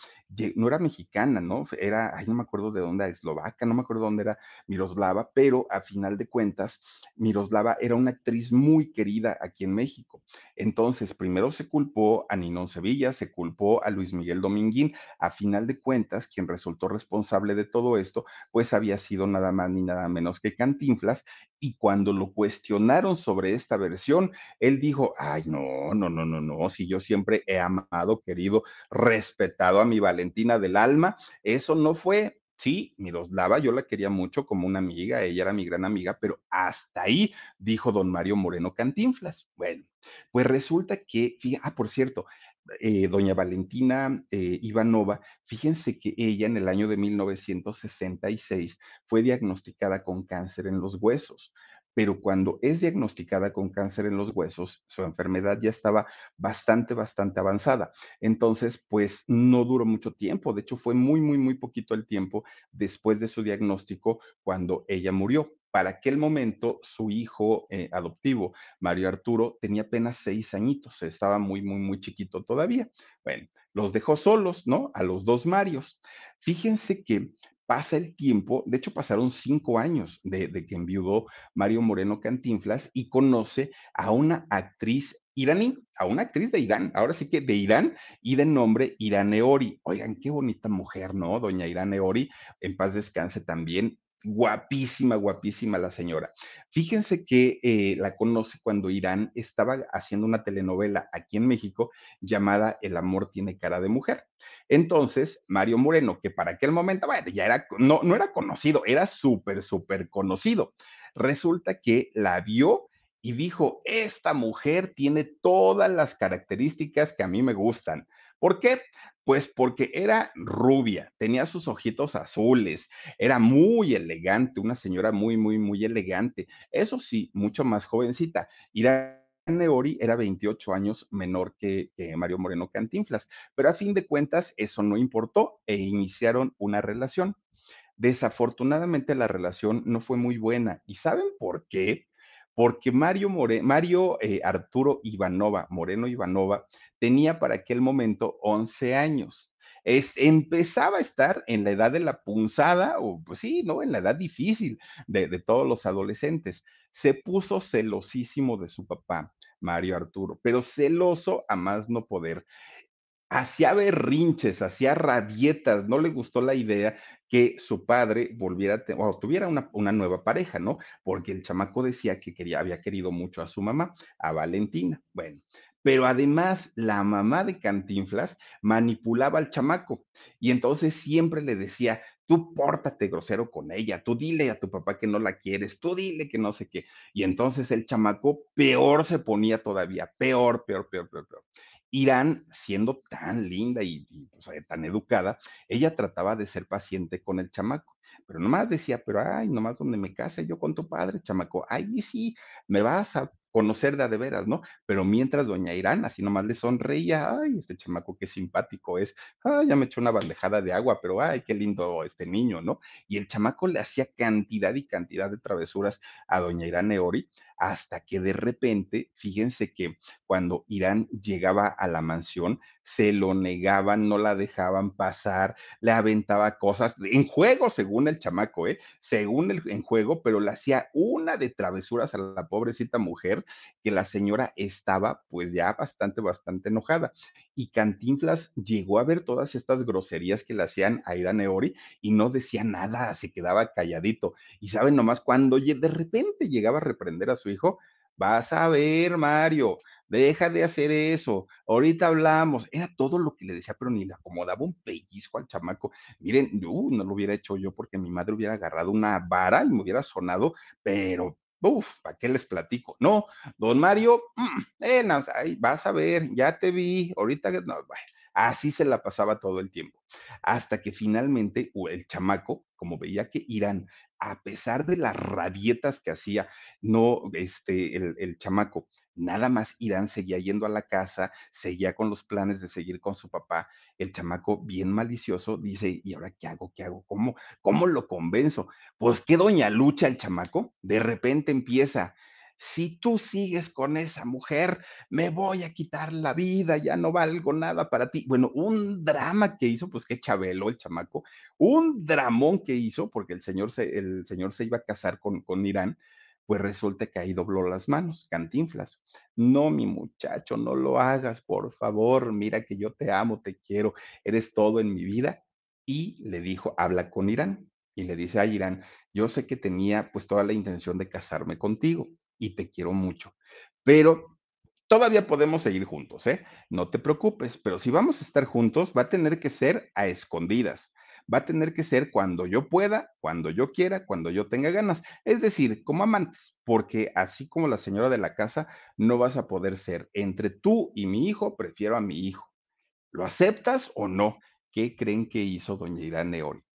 no era mexicana, ¿no? Era, ay, no me acuerdo de dónde era, eslovaca, no me acuerdo dónde era Miroslava, pero a final de cuentas, Miroslava era una actriz muy querida aquí en México. Entonces, primero se culpó a Ninón Sevilla, se culpó a Luis Miguel Dominguín. A final de cuentas, quien resultó responsable de todo esto, pues había sido nada más ni nada menos que Cantinflas. Y cuando lo cuestionaron sobre esta versión, él dijo, ay, no, no, no, no, no, si yo siempre he amado, querido, respetado a mi Valentina del alma, eso no fue Sí, Miroslava, yo la quería mucho como una amiga, ella era mi gran amiga, pero hasta ahí, dijo don Mario Moreno Cantinflas. Bueno, pues resulta que, fí- ah, por cierto, eh, doña Valentina eh, Ivanova, fíjense que ella en el año de 1966 fue diagnosticada con cáncer en los huesos, pero cuando es diagnosticada con cáncer en los huesos, su enfermedad ya estaba bastante, bastante avanzada. Entonces, pues no duró mucho tiempo, de hecho fue muy, muy, muy poquito el tiempo después de su diagnóstico cuando ella murió. Para aquel momento, su hijo eh, adoptivo, Mario Arturo, tenía apenas seis añitos, estaba muy, muy, muy chiquito todavía. Bueno, los dejó solos, ¿no? A los dos Marios. Fíjense que pasa el tiempo, de hecho pasaron cinco años de, que enviudó Mario Moreno Cantinflas y conoce a una actriz iraní, a una actriz de Irán, ahora sí que de Irán y de nombre Irane Ori. Oigan, qué bonita mujer, ¿no? Doña Irane Ori, en paz descanse también. Guapísima, guapísima la señora. Fíjense que eh, la conoce cuando Irán estaba haciendo una telenovela aquí en México llamada El amor tiene cara de mujer. Entonces, Mario Moreno, que para aquel momento, bueno, ya era, no, no era conocido, era súper, súper conocido. Resulta que la vio y dijo, esta mujer tiene todas las características que a mí me gustan. ¿Por qué? Pues porque era rubia, tenía sus ojitos azules, era muy elegante, una señora muy, muy, muy elegante. Eso sí, mucho más jovencita. Irán Neori era 28 años menor que, Mario Moreno Cantinflas, pero a fin de cuentas eso no importó e iniciaron una relación. Desafortunadamente la relación no fue muy buena. ¿Y saben por qué? Porque Mario, Mario eh, Arturo Ivanova, Moreno Ivanova, tenía para aquel momento 11 años. Es, empezaba a estar en la edad de la punzada, o pues sí, ¿no? En la edad difícil de, todos los adolescentes. Se puso celosísimo de su papá, Mario Arturo, pero celoso a más no poder hacía berrinches, hacía rabietas, no le gustó la idea que su padre volviera o tuviera una, una nueva pareja, ¿no? Porque el chamaco decía que quería, había querido mucho a su mamá, a Valentina. Bueno, pero además la mamá de Cantinflas manipulaba al chamaco y entonces siempre le decía, tú pórtate grosero con ella, tú dile a tu papá que no la quieres, tú dile que no sé qué. Y entonces el chamaco peor se ponía todavía, peor, peor, peor, peor, peor. Irán, siendo tan linda y, tan educada, ella trataba de ser paciente con el chamaco, pero nomás decía, pero ay, nomás donde me case yo con tu padre, chamaco, ahí sí me vas a conocer de de veras, ¿no? Pero mientras doña Irán así nomás le sonreía, ay, este chamaco qué simpático es, ay, ya me echó una bandejada de agua, pero ay, qué lindo este niño, ¿no? Y el chamaco le hacía cantidad y cantidad de travesuras a doña Irán Eori, hasta que de repente, fíjense que cuando Irán llegaba a la mansión, se lo negaban, no la dejaban pasar, le aventaba cosas en juego, según el chamaco, ¿eh? Según el en juego, pero le hacía una de travesuras a la pobrecita mujer que la señora estaba pues ya bastante, bastante enojada. Y Cantinflas llegó a ver todas estas groserías que le hacían a Irán Eori y no decía nada, se quedaba calladito. Y saben nomás, cuando de repente llegaba a reprender a su hijo, Vas a ver, Mario, deja de hacer eso, ahorita hablamos. Era todo lo que le decía, pero ni le acomodaba un pellizco al chamaco. Miren, uh, no lo hubiera hecho yo porque mi madre hubiera agarrado una vara y me hubiera sonado, pero, uff, ¿para qué les platico? No, don Mario, mm, eh, vas a ver, ya te vi, ahorita, no, bueno, así se la pasaba todo el tiempo. Hasta que finalmente el chamaco, como veía que Irán, a pesar de las rabietas que hacía, no, este, el chamaco, nada más Irán seguía yendo a la casa, seguía con los planes de seguir con su papá. El chamaco, bien malicioso, dice, ¿y ahora qué hago? ¿Qué hago? ¿Cómo, cómo lo convenzo? Pues que doña Lucha, el chamaco, de repente empieza, si tú sigues con esa mujer, me voy a quitar la vida, ya no valgo nada para ti. Bueno, un drama que hizo, pues qué chabelo el chamaco, un dramón que hizo, porque el señor se, el señor se iba a casar con, con Irán, pues resulta que ahí dobló las manos, Cantinflas. No, mi muchacho, no lo hagas, por favor, mira que yo te amo, te quiero, eres todo en mi vida. Y le dijo, habla con Irán. Y le dice a Irán, yo sé que tenía pues toda la intención de casarme contigo y te quiero mucho, pero todavía podemos seguir juntos, ¿eh? No te preocupes, pero si vamos a estar juntos, va a tener que ser a escondidas va a tener que ser cuando yo pueda, cuando yo quiera, cuando yo tenga ganas. Es decir, como amantes, porque así como la señora de la casa, no vas a poder ser entre tú y mi hijo, prefiero a mi hijo. ¿Lo aceptas o no? ¿Qué creen que hizo doña Irene hoy?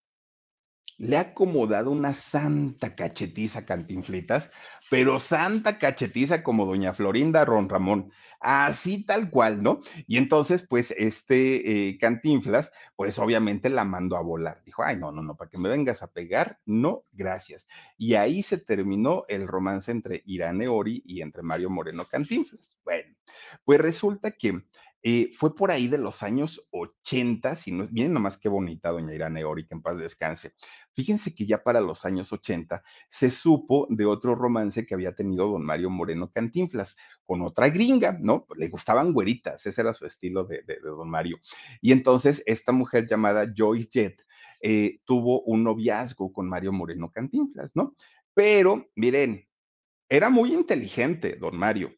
Le ha acomodado una santa cachetiza Cantinflitas, pero santa cachetiza como doña Florinda Ron Ramón, así tal cual, ¿no? Y entonces, pues, este eh, Cantinflas, pues obviamente la mandó a volar. Dijo, ay, no, no, no, para que me vengas a pegar, no, gracias. Y ahí se terminó el romance entre Irane Ori y entre Mario Moreno Cantinflas. Bueno, pues resulta que eh, fue por ahí de los años 80, si no, miren nomás qué bonita doña Irane Ori, que en paz descanse. Fíjense que ya para los años 80 se supo de otro romance que había tenido don Mario Moreno Cantinflas con otra gringa, ¿no? Le gustaban güeritas, ese era su estilo de, don Mario. Y entonces esta mujer llamada Joyce Jett eh, tuvo un noviazgo con Mario Moreno Cantinflas, ¿no? Pero, miren, era muy inteligente, don Mario.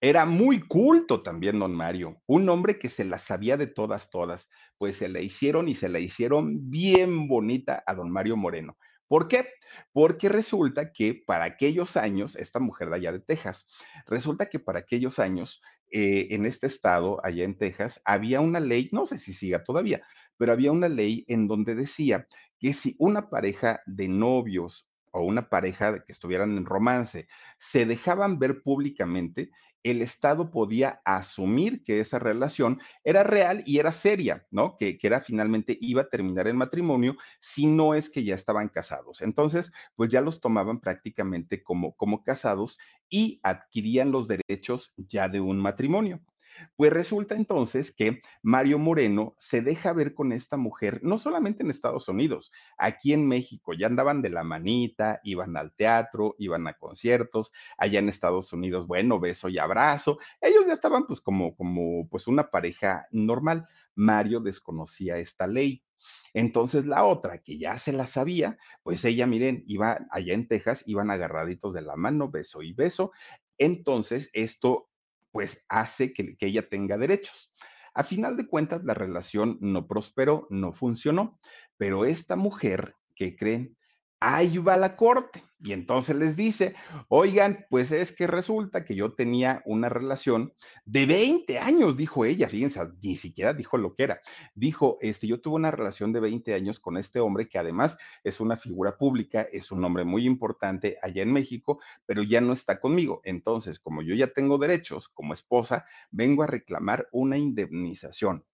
Era muy culto también don Mario, un hombre que se la sabía de todas, todas, pues se la hicieron y se la hicieron bien bonita a don Mario Moreno. ¿Por qué? Porque resulta que para aquellos años, esta mujer de allá de Texas, resulta que para aquellos años, eh, en este estado, allá en Texas, había una ley, no sé si siga todavía, pero había una ley en donde decía que si una pareja de novios o una pareja que estuvieran en romance se dejaban ver públicamente, el Estado podía asumir que esa relación era real y era seria, ¿no? Que, que, era finalmente iba a terminar en matrimonio si no es que ya estaban casados. Entonces, pues ya los tomaban prácticamente como, como casados y adquirían los derechos ya de un matrimonio. Pues resulta entonces que Mario Moreno se deja ver con esta mujer, no solamente en Estados Unidos, aquí en México, ya andaban de la manita, iban al teatro, iban a conciertos, allá en Estados Unidos, bueno, beso y abrazo, ellos ya estaban pues como, como pues una pareja normal. Mario desconocía esta ley. Entonces la otra, que ya se la sabía, pues ella, miren, iba allá en Texas, iban agarraditos de la mano, beso y beso. Entonces esto pues hace que, ella tenga derechos. A final de cuentas, la relación no prosperó, no funcionó, pero esta mujer, que creen? ahí va la corte. Y entonces les dice, oigan, pues es que resulta que yo tenía una relación de 20 años, dijo ella, fíjense, ni siquiera dijo lo que era. Dijo, este, yo tuve una relación de 20 años con este hombre que además es una figura pública, es un hombre muy importante allá en México, pero ya no está conmigo. Entonces, como yo ya tengo derechos como esposa, vengo a reclamar una indemnización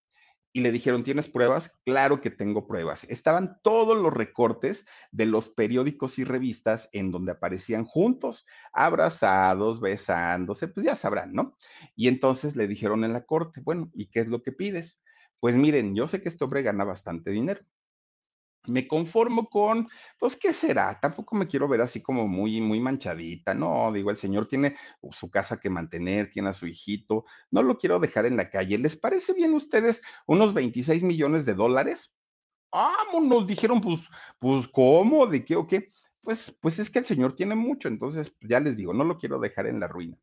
y le dijeron, ¿tienes pruebas? Claro que tengo pruebas. Estaban todos los recortes de los periódicos y revistas en donde aparecían juntos, abrazados, besándose, pues ya sabrán, ¿no? Y entonces le dijeron en la corte, bueno, ¿y qué es lo que pides? Pues miren, yo sé que este hombre gana bastante dinero me conformo con, pues, ¿qué será? Tampoco me quiero ver así como muy, muy manchadita, no, digo, el señor tiene su casa que mantener, tiene a su hijito, no lo quiero dejar en la calle. ¿Les parece bien a ustedes unos 26 millones de dólares? Vámonos, dijeron, pues, pues, ¿cómo? ¿De qué o qué? Pues, pues es que el señor tiene mucho, entonces, ya les digo, no lo quiero dejar en la ruina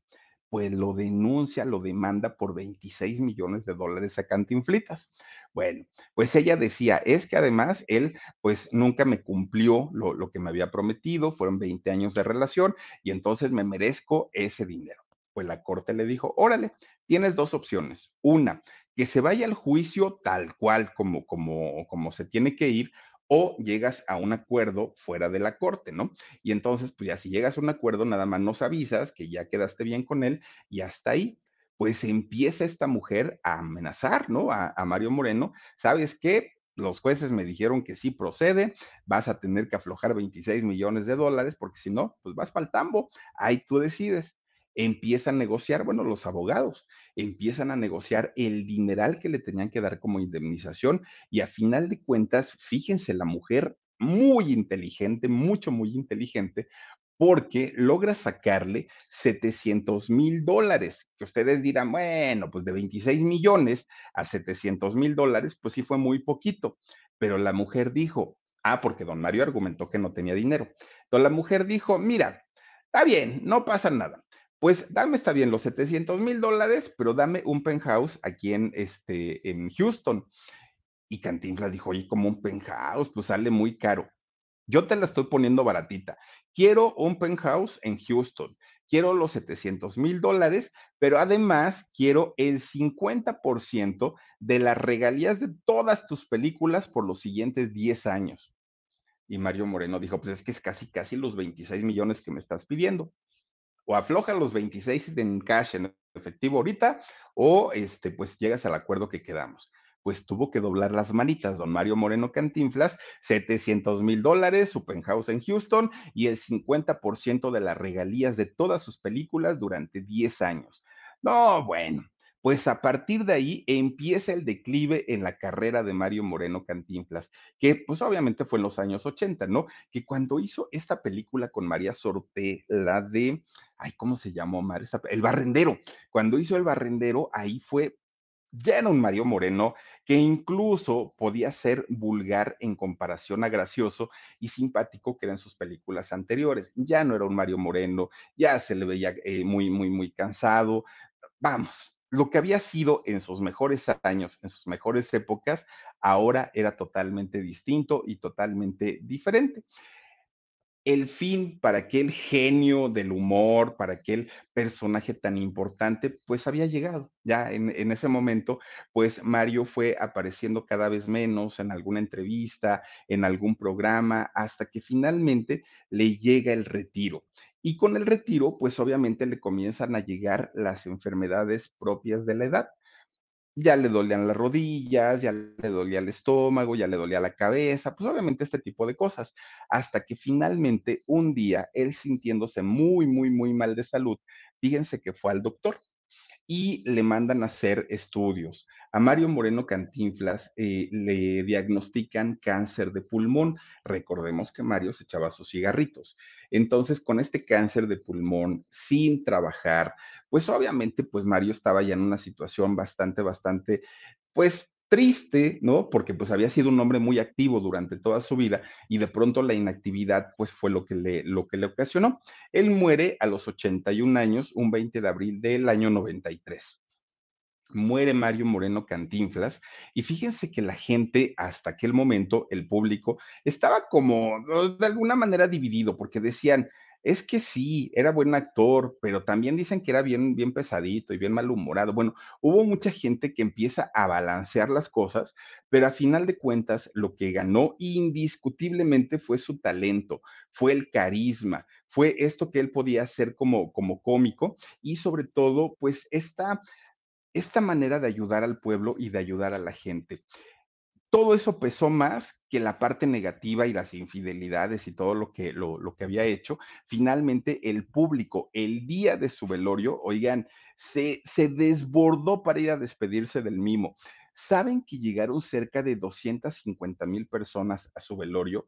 pues lo denuncia, lo demanda por 26 millones de dólares a Cantinflitas. Bueno, pues ella decía, es que además él pues nunca me cumplió lo, que me había prometido, fueron 20 años de relación y entonces me merezco ese dinero. Pues la corte le dijo, órale, tienes dos opciones. Una, que se vaya al juicio tal cual como, como, como se tiene que ir, o llegas a un acuerdo fuera de la corte, ¿no? Y entonces, pues ya si llegas a un acuerdo, nada más nos avisas que ya quedaste bien con él y hasta ahí. Pues empieza esta mujer a amenazar, ¿no? A, Mario Moreno, ¿sabes qué? Los jueces me dijeron que sí procede, vas a tener que aflojar 26 millones de dólares, porque si no, pues vas para tambo, ahí tú decides empiezan a negociar, bueno, los abogados empiezan a negociar el dineral que le tenían que dar como indemnización y a final de cuentas, fíjense, la mujer muy inteligente, mucho, muy inteligente, porque logra sacarle 700 mil dólares, que ustedes dirán, bueno, pues de 26 millones a 700 mil dólares, pues sí fue muy poquito, pero la mujer dijo, ah, porque don Mario argumentó que no tenía dinero. Entonces la mujer dijo, mira, está bien, no pasa nada pues dame, está bien, los 700 mil dólares, pero dame un penthouse aquí en, este, en Houston. Y Cantinflas dijo, oye, como un penthouse, pues sale muy caro. Yo te la estoy poniendo baratita. Quiero un penthouse en Houston. Quiero los 700 mil dólares, pero además quiero el 50% de las regalías de todas tus películas por los siguientes 10 años. Y Mario Moreno dijo, pues es que es casi, casi los 26 millones que me estás pidiendo. O afloja los 26 en cash, en efectivo ahorita, o este, pues llegas al acuerdo que quedamos pues tuvo que doblar las manitas, don Mario Moreno Cantinflas, 700 mil dólares, su penthouse en Houston y el 50% de las regalías de todas sus películas durante 10 años. No, bueno, pues a partir de ahí empieza el declive en la carrera de Mario Moreno Cantinflas, que pues obviamente fue en los años 80, ¿no? Que cuando hizo esta película con María Sorte, la de, ay, ¿cómo se llamó, Mar? El Barrendero. Cuando hizo El Barrendero, ahí fue ya era un Mario Moreno que incluso podía ser vulgar en comparación a gracioso y simpático que eran sus películas anteriores. Ya no era un Mario Moreno, ya se le veía eh, muy, muy, muy cansado. Vamos, lo que había sido en sus mejores años, en sus mejores épocas, ahora era totalmente distinto y totalmente diferente el fin para aquel genio del humor, para aquel personaje tan importante, pues había llegado. Ya en, en, ese momento, pues Mario fue apareciendo cada vez menos en alguna entrevista, en algún programa, hasta que finalmente le llega el retiro. Y con el retiro, pues obviamente le comienzan a llegar las enfermedades propias de la edad ya le dolían las rodillas, ya le dolía el estómago, ya le dolía la cabeza, pues obviamente este tipo de cosas, hasta que finalmente un día él sintiéndose muy, muy, muy mal de salud, fíjense que fue al doctor y le mandan a hacer estudios. A Mario Moreno Cantinflas eh, le diagnostican cáncer de pulmón. Recordemos que Mario se echaba sus cigarritos. Entonces, con este cáncer de pulmón, sin trabajar, pues obviamente, pues Mario estaba ya en una situación bastante, bastante, pues triste, ¿no? Porque pues había sido un hombre muy activo durante toda su vida y de pronto la inactividad pues fue lo que le, lo que le ocasionó. Él muere a los 81 años, un 20 de abril del año 93 muere Mario Moreno Cantinflas y fíjense que la gente hasta aquel momento, el público, estaba como de alguna manera dividido porque decían, es que sí, era buen actor, pero también dicen que era bien, bien pesadito y bien malhumorado. Bueno, hubo mucha gente que empieza a balancear las cosas, pero a final de cuentas lo que ganó indiscutiblemente fue su talento, fue el carisma, fue esto que él podía hacer como, como cómico y sobre todo, pues esta, esta manera de ayudar al pueblo y de ayudar a la gente todo eso pesó más que la parte negativa y las infidelidades y todo lo que, lo, lo, que había hecho. Finalmente, el público, el día de su velorio, oigan, se, se desbordó para ir a despedirse del mimo. ¿Saben que llegaron cerca de 250 mil personas a su velorio?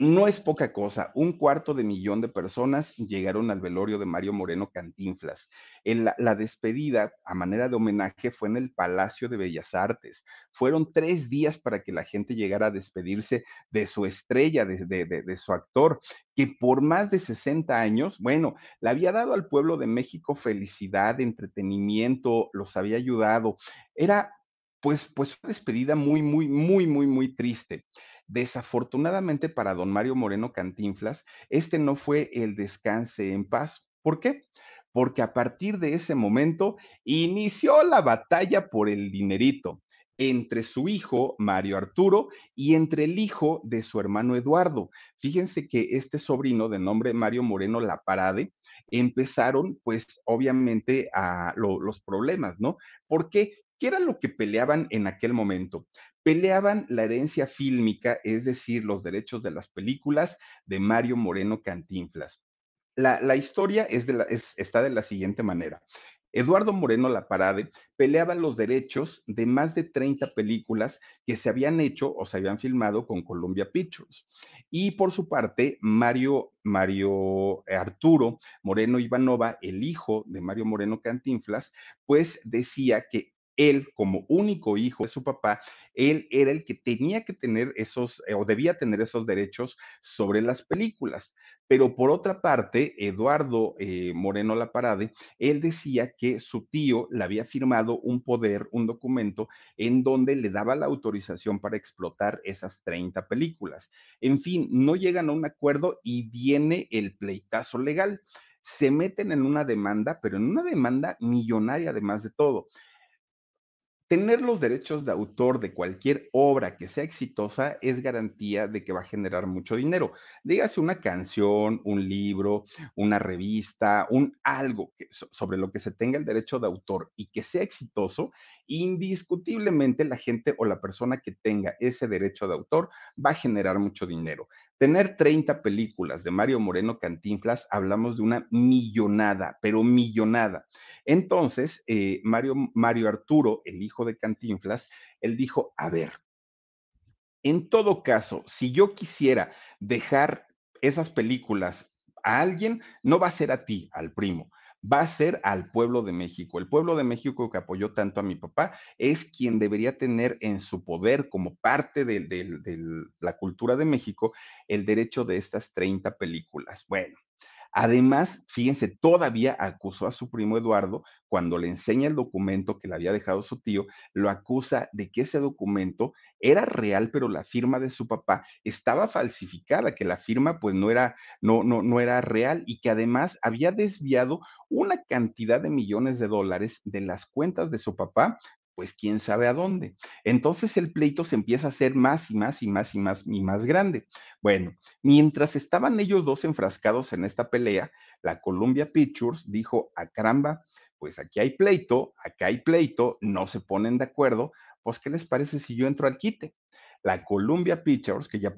No es poca cosa, un cuarto de millón de personas llegaron al velorio de Mario Moreno Cantinflas. En la, despedida, a manera de homenaje, fue en el Palacio de Bellas Artes. Fueron tres días para que la gente llegara a despedirse de su estrella, de, de su actor, que por más de 60 años, bueno, le había dado al pueblo de México felicidad, entretenimiento, los había ayudado. Era, pues, pues una despedida muy, muy, muy, muy, muy triste. Desafortunadamente para don Mario Moreno Cantinflas, este no fue el descanse en paz. ¿Por qué? Porque a partir de ese momento inició la batalla por el dinerito entre su hijo Mario Arturo y entre el hijo de su hermano Eduardo. Fíjense que este sobrino de nombre Mario Moreno La Parade empezaron pues obviamente a los problemas, ¿no? ¿Por qué? ¿Qué era lo que peleaban en aquel momento? Peleaban la herencia fílmica, es decir, los derechos de las películas de Mario Moreno Cantinflas. La, historia es de está de la siguiente manera. Eduardo Moreno La Parade peleaba los derechos de más de 30 películas que se habían hecho o se habían filmado con Columbia Pictures. Y por su parte, Mario, Mario Arturo Moreno Ivanova, el hijo de Mario Moreno Cantinflas, pues decía que él, como único hijo de su papá, él era el que tenía que tener esos, eh, o debía tener esos derechos sobre las películas. Pero por otra parte, Eduardo eh, Moreno Laparade, él decía que su tío le había firmado un poder, un documento, en donde le daba la autorización para explotar esas 30 películas. En fin, no llegan a un acuerdo y viene el pleitazo legal se meten en una demanda, pero en una demanda millonaria además de todo. Tener los derechos de autor de cualquier obra que sea exitosa es garantía de que va a generar mucho dinero. Dígase una canción, un libro, una revista, un algo sobre lo que se tenga el derecho de autor y que sea exitoso, indiscutiblemente la gente o la persona que tenga ese derecho de autor va a generar mucho dinero. Tener 30 películas de Mario Moreno Cantinflas, hablamos de una millonada, pero millonada. Entonces, eh, Mario, Mario Arturo, el hijo de Cantinflas, él dijo, a ver, en todo caso, si yo quisiera dejar esas películas a alguien, no va a ser a ti, al primo, va a ser al pueblo de México. El pueblo de México que apoyó tanto a mi papá es quien debería tener en su poder como parte de, la cultura de México el derecho de estas 30 películas. Bueno, Además, fíjense, todavía acusó a su primo Eduardo cuando le enseña el documento que le había dejado su tío, lo acusa de que ese documento era real, pero la firma de su papá estaba falsificada, que la firma pues no era, no, no, no era real y que además había desviado una cantidad de millones de dólares de las cuentas de su papá pues quién sabe a dónde. Entonces el pleito se empieza a hacer más y más y más y más y más grande. Bueno, mientras estaban ellos dos enfrascados en esta pelea, la Columbia Pictures dijo, a caramba, pues aquí hay pleito, acá hay pleito, no se ponen de acuerdo, pues ¿qué les parece si yo entro al quite? La Columbia Pictures, que ya,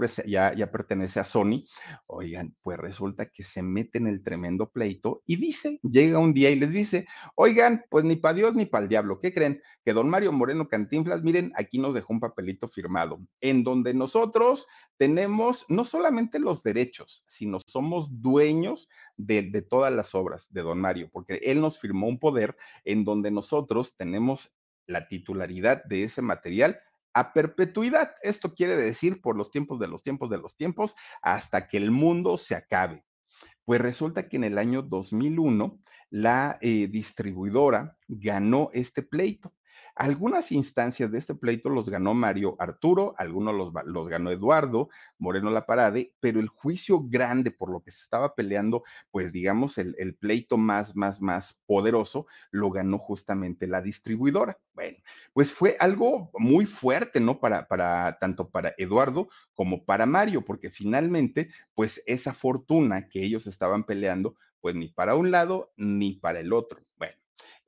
pertenece a Sony, oigan, pues resulta que se mete en el tremendo pleito y dice, llega un día y les dice, oigan, pues ni para Dios ni para el diablo, ¿qué creen? Que don Mario Moreno Cantinflas, miren, aquí nos dejó un papelito firmado, en donde nosotros tenemos no solamente los derechos, sino somos dueños de todas las obras de don Mario, porque él nos firmó un poder en donde nosotros tenemos la titularidad de ese material a perpetuidad. Esto quiere decir por los tiempos de los tiempos de los tiempos hasta que el mundo se acabe. Pues resulta que en el año 2001 la eh, distribuidora ganó este pleito algunas instancias de este pleito los ganó Mario Arturo, algunos los, ganó Eduardo Moreno La Parade, pero el juicio grande por lo que se estaba peleando, pues digamos, el, el pleito más, más, más poderoso, lo ganó justamente la distribuidora. Bueno, pues fue algo muy fuerte, ¿no? Para, para tanto para Eduardo como para Mario, porque finalmente, pues esa fortuna que ellos estaban peleando, pues ni para un lado ni para el otro. Bueno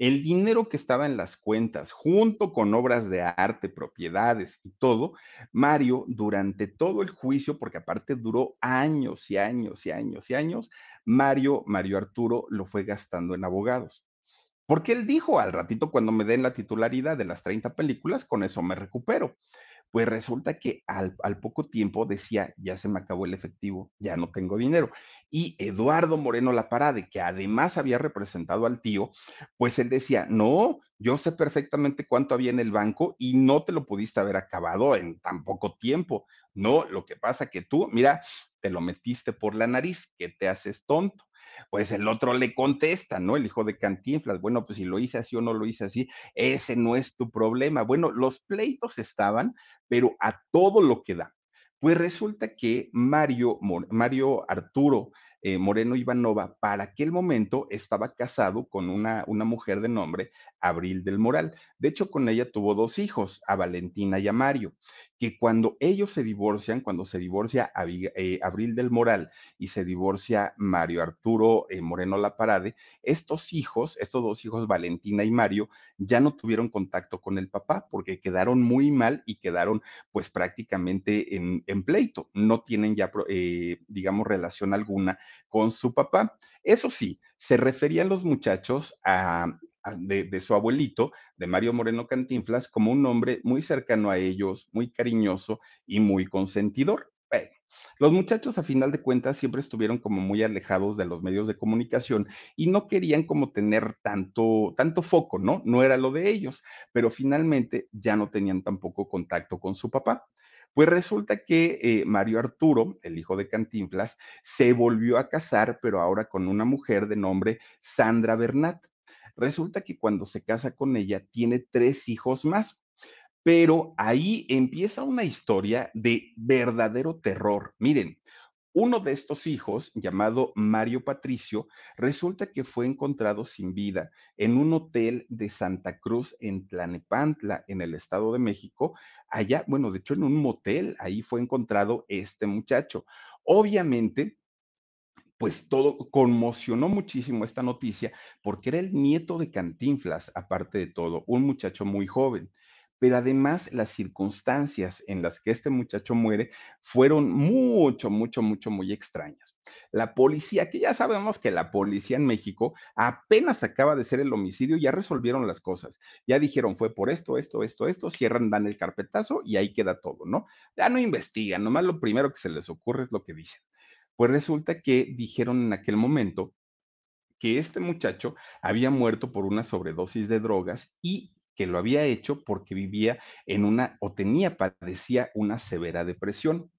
el dinero que estaba en las cuentas, junto con obras de arte, propiedades y todo, Mario, durante todo el juicio, porque aparte duró años y años y años y años, Mario, Mario Arturo lo fue gastando en abogados. Porque él dijo, al ratito cuando me den la titularidad de las 30 películas, con eso me recupero. Pues resulta que al, poco tiempo decía, ya se me acabó el efectivo, ya no tengo dinero. Y Eduardo Moreno Laparade, que además había representado al tío, pues él decía, no, yo sé perfectamente cuánto había en el banco y no te lo pudiste haber acabado en tan poco tiempo. No, lo que pasa que tú, mira, te lo metiste por la nariz, que te haces tonto pues el otro le contesta, ¿no? El hijo de Cantinflas, bueno, pues si lo hice así o no lo hice así, ese no es tu problema. Bueno, los pleitos estaban, pero a todo lo que da. Pues resulta que Mario, Mario Arturo eh, Moreno Ivanova, para aquel momento estaba casado con una, una mujer de nombre Abril del Moral. De hecho, con ella tuvo dos hijos, a Valentina y a Mario que cuando ellos se divorcian, cuando se divorcia eh, Abril del Moral y se divorcia Mario Arturo eh, Moreno La Parade, estos hijos, estos dos hijos, Valentina y Mario, ya no tuvieron contacto con el papá porque quedaron muy mal y quedaron pues prácticamente en, pleito. No tienen ya, eh, digamos, relación alguna con su papá. Eso sí, se referían los muchachos a de, su abuelito, de Mario Moreno Cantinflas, como un hombre muy cercano a ellos, muy cariñoso y muy consentidor. Los muchachos, a final de cuentas, siempre estuvieron como muy alejados de los medios de comunicación y no querían como tener tanto, tanto foco, ¿no? No era lo de ellos, pero finalmente ya no tenían tampoco contacto con su papá. Pues resulta que eh, Mario Arturo, el hijo de Cantinflas, se volvió a casar, pero ahora con una mujer de nombre Sandra Bernat. Resulta que cuando se casa con ella tiene tres hijos más. Pero ahí empieza una historia de verdadero terror. Miren, uno de estos hijos, llamado Mario Patricio, resulta que fue encontrado sin vida en un hotel de Santa Cruz en Tlanepantla, en el Estado de México. Allá, bueno, de hecho en un motel, ahí fue encontrado este muchacho. Obviamente, pues todo conmocionó muchísimo esta noticia porque era el nieto de Cantinflas, aparte de todo, un muchacho muy joven pero además las circunstancias en las que este muchacho muere fueron mucho, mucho, mucho, muy extrañas. La policía, que ya sabemos que la policía en México apenas acaba de ser el homicidio, ya resolvieron las cosas, ya dijeron fue por esto, esto, esto, esto, cierran, dan el carpetazo y ahí queda todo, ¿no? Ya no investigan, nomás lo primero que se les ocurre es lo que dicen. Pues resulta que dijeron en aquel momento que este muchacho había muerto por una sobredosis de drogas y que lo había hecho porque vivía en una o tenía, padecía una severa depresión.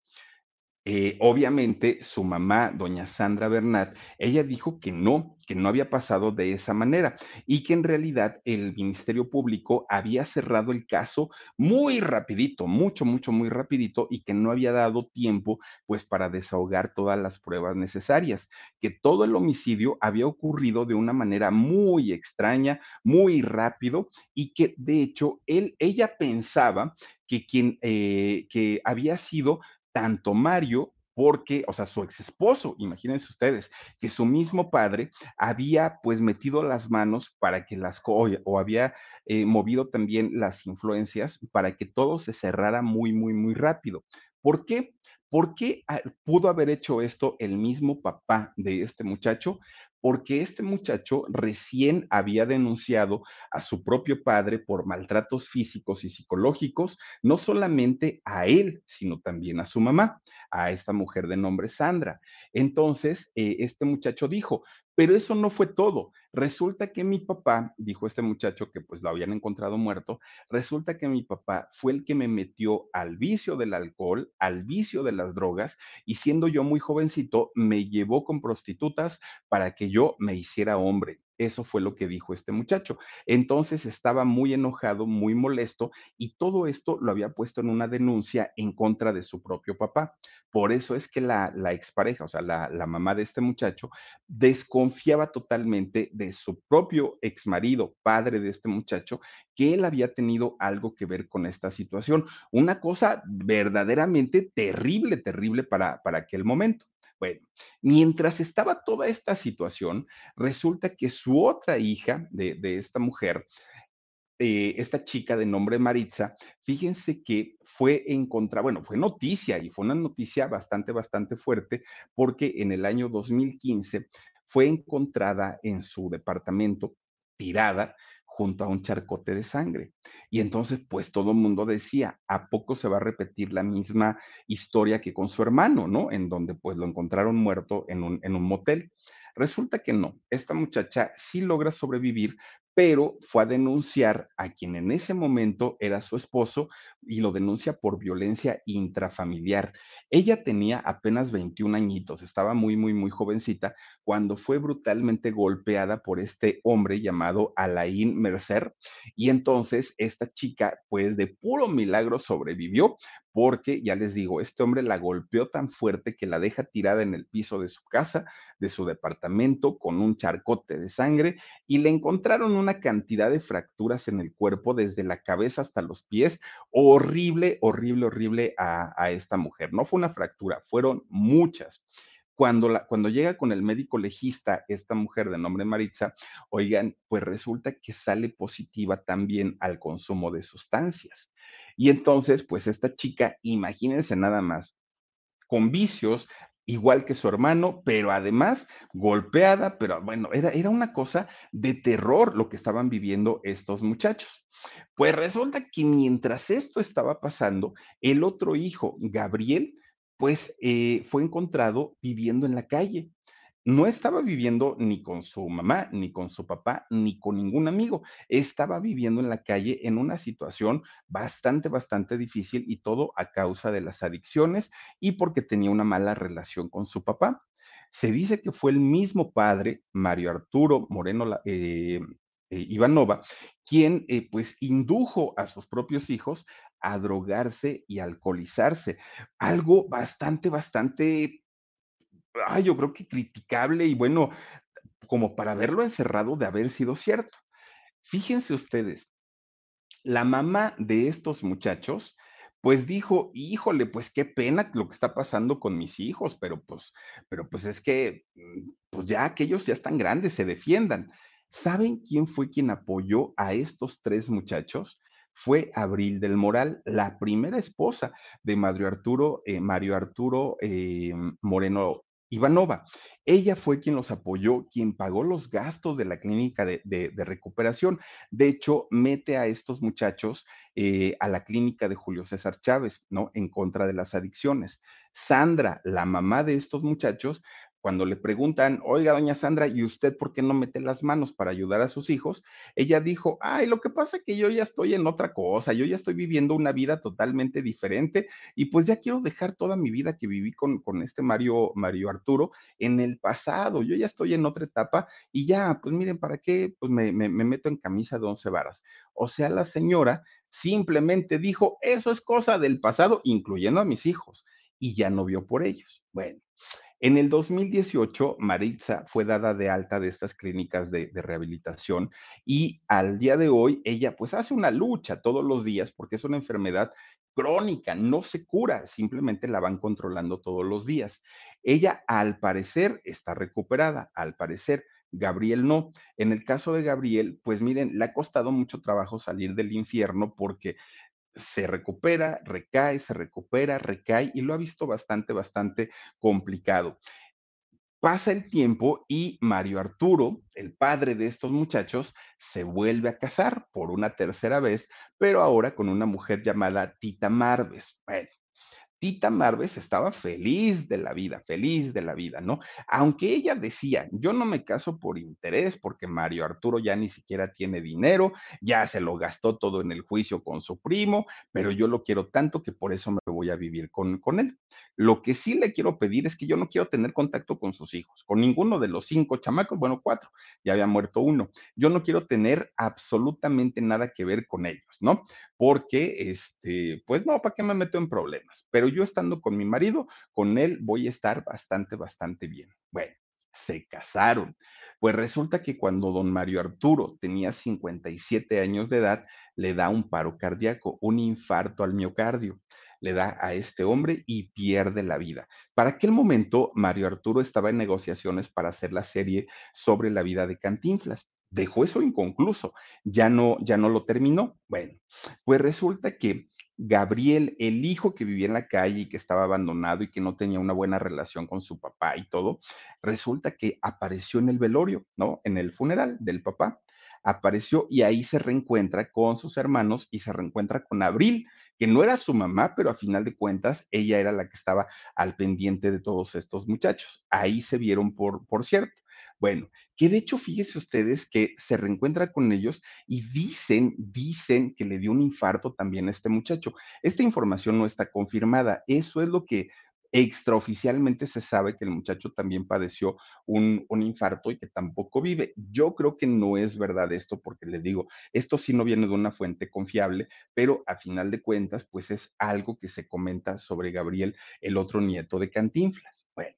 Eh, obviamente su mamá, doña Sandra Bernat, ella dijo que no, que no había pasado de esa manera y que en realidad el Ministerio Público había cerrado el caso muy rapidito, mucho, mucho, muy rapidito y que no había dado tiempo pues para desahogar todas las pruebas necesarias, que todo el homicidio había ocurrido de una manera muy extraña, muy rápido y que de hecho él, ella pensaba que quien eh, que había sido tanto Mario porque, o sea, su ex esposo, imagínense ustedes, que su mismo padre había pues metido las manos para que las, o, o había eh, movido también las influencias para que todo se cerrara muy, muy, muy rápido. ¿Por qué? ¿Por qué ah, pudo haber hecho esto el mismo papá de este muchacho? Porque este muchacho recién había denunciado a su propio padre por maltratos físicos y psicológicos, no solamente a él, sino también a su mamá, a esta mujer de nombre Sandra. Entonces, eh, este muchacho dijo, pero eso no fue todo. Resulta que mi papá, dijo este muchacho que pues lo habían encontrado muerto, resulta que mi papá fue el que me metió al vicio del alcohol, al vicio de las drogas, y siendo yo muy jovencito, me llevó con prostitutas para que yo me hiciera hombre. Eso fue lo que dijo este muchacho. Entonces estaba muy enojado, muy molesto y todo esto lo había puesto en una denuncia en contra de su propio papá. Por eso es que la, la expareja, o sea, la, la mamá de este muchacho, desconfiaba totalmente de su propio exmarido, padre de este muchacho, que él había tenido algo que ver con esta situación. Una cosa verdaderamente terrible, terrible para, para aquel momento. Bueno, mientras estaba toda esta situación, resulta que su otra hija de, de esta mujer, eh, esta chica de nombre Maritza, fíjense que fue encontrada, bueno, fue noticia y fue una noticia bastante, bastante fuerte porque en el año 2015 fue encontrada en su departamento tirada junto a un charcote de sangre. Y entonces, pues todo el mundo decía, ¿a poco se va a repetir la misma historia que con su hermano, ¿no? En donde pues lo encontraron muerto en un, en un motel. Resulta que no, esta muchacha sí logra sobrevivir, pero fue a denunciar a quien en ese momento era su esposo y lo denuncia por violencia intrafamiliar. Ella tenía apenas 21 añitos, estaba muy, muy, muy jovencita cuando fue brutalmente golpeada por este hombre llamado Alain Mercer. Y entonces esta chica, pues de puro milagro sobrevivió, porque ya les digo, este hombre la golpeó tan fuerte que la deja tirada en el piso de su casa, de su departamento, con un charcote de sangre y le encontraron una cantidad de fracturas en el cuerpo desde la cabeza hasta los pies. Horrible, horrible, horrible a, a esta mujer. No fue una fractura, fueron muchas. Cuando, la, cuando llega con el médico legista, esta mujer de nombre Maritza, oigan, pues resulta que sale positiva también al consumo de sustancias. Y entonces, pues esta chica, imagínense nada más, con vicios, igual que su hermano, pero además golpeada, pero bueno, era, era una cosa de terror lo que estaban viviendo estos muchachos. Pues resulta que mientras esto estaba pasando, el otro hijo, Gabriel, pues eh, fue encontrado viviendo en la calle. No estaba viviendo ni con su mamá, ni con su papá, ni con ningún amigo. Estaba viviendo en la calle en una situación bastante, bastante difícil y todo a causa de las adicciones y porque tenía una mala relación con su papá. Se dice que fue el mismo padre, Mario Arturo Moreno eh, eh, Ivanova, quien pues indujo a sus propios hijos a drogarse y alcoholizarse. Algo bastante, bastante ay, yo creo que criticable y bueno, como para haberlo encerrado de haber sido cierto. Fíjense ustedes, la mamá de estos muchachos, pues dijo: "Híjole, pues qué pena lo que está pasando con mis hijos, pero pues pero pues es que, mm, pues ya que ellos ya están grandes, se defiendan". ¿Saben quién fue quien apoyó a estos 3 muchachos? Fue Abril del Moral, la primera esposa de Mario Arturo, eh, Mario Arturo, em, Moreno Ivanova. Ella fue quien los apoyó, quien pagó los gastos de la clínica de recuperación. De hecho, mete a estos muchachos eh, a la clínica de Julio César Chávez, ¿no? En contra de las adicciones. Sandra, la mamá de estos muchachos, cuando le preguntan, oiga, doña Sandra, ¿y usted por qué no mete las manos para ayudar a sus hijos? Ella dijo, ay, lo que pasa es que yo ya estoy en otra cosa, yo ya estoy viviendo una vida totalmente diferente y pues ya quiero dejar toda mi vida que viví con, con este Mario, Mario Arturo en el pasado, yo ya estoy en otra etapa y ya, pues miren, ¿para qué? Pues me, me, me meto en camisa de once varas. O sea, la señora simplemente dijo, eso es cosa del pasado, incluyendo a mis hijos, y ya no vio por ellos. Bueno, en el 2018, Maritza fue dada de alta de estas clínicas de, rehabilitación y al día de hoy ella pues hace una lucha todos los días porque es una enfermedad crónica, no se cura, simplemente la van controlando todos los días. Ella al parecer está recuperada, al parecer. Gabriel no. En el caso de Gabriel, pues miren, le ha costado mucho trabajo salir del infierno porque se recupera, recae, se recupera, recae y lo ha visto bastante, bastante complicado. Pasa el tiempo y Mario Arturo, el padre de estos muchachos, se vuelve a casar por una tercera vez, pero ahora con una mujer llamada Tita Marves. Bueno, Tita Marves estaba feliz de la vida, feliz de la vida, ¿no? Aunque ella decía, yo no me caso por interés porque Mario Arturo ya ni siquiera tiene dinero, ya se lo gastó todo en el juicio con su primo, pero yo lo quiero tanto que por eso me voy a vivir con, con él. Lo que sí le quiero pedir es que yo no quiero tener contacto con sus hijos, con ninguno de los cinco chamacos, bueno, cuatro, ya había muerto uno. Yo no quiero tener absolutamente nada que ver con ellos, ¿no? porque, este, pues no, ¿para qué me meto en problemas? Pero yo estando con mi marido, con él voy a estar bastante, bastante bien. Bueno, se casaron. Pues resulta que cuando don Mario Arturo tenía 57 años de edad, le da un paro cardíaco, un infarto al miocardio. Le da a este hombre y pierde la vida. Para aquel momento, Mario Arturo estaba en negociaciones para hacer la serie sobre la vida de Cantinflas. Dejó eso inconcluso, ya no, ya no lo terminó. Bueno, pues resulta que Gabriel, el hijo que vivía en la calle y que estaba abandonado y que no tenía una buena relación con su papá y todo, resulta que apareció en el velorio, ¿no? En el funeral del papá. Apareció y ahí se reencuentra con sus hermanos y se reencuentra con Abril, que no era su mamá, pero a final de cuentas ella era la que estaba al pendiente de todos estos muchachos. Ahí se vieron por, por cierto. Bueno, que de hecho, fíjese ustedes que se reencuentra con ellos y dicen, dicen que le dio un infarto también a este muchacho. Esta información no está confirmada. Eso es lo que extraoficialmente se sabe que el muchacho también padeció un, infarto y que tampoco vive. Yo creo que no es verdad esto porque le digo, esto sí no viene de una fuente confiable, pero a final de cuentas, pues es algo que se comenta sobre Gabriel, el otro nieto de Cantinflas. Bueno.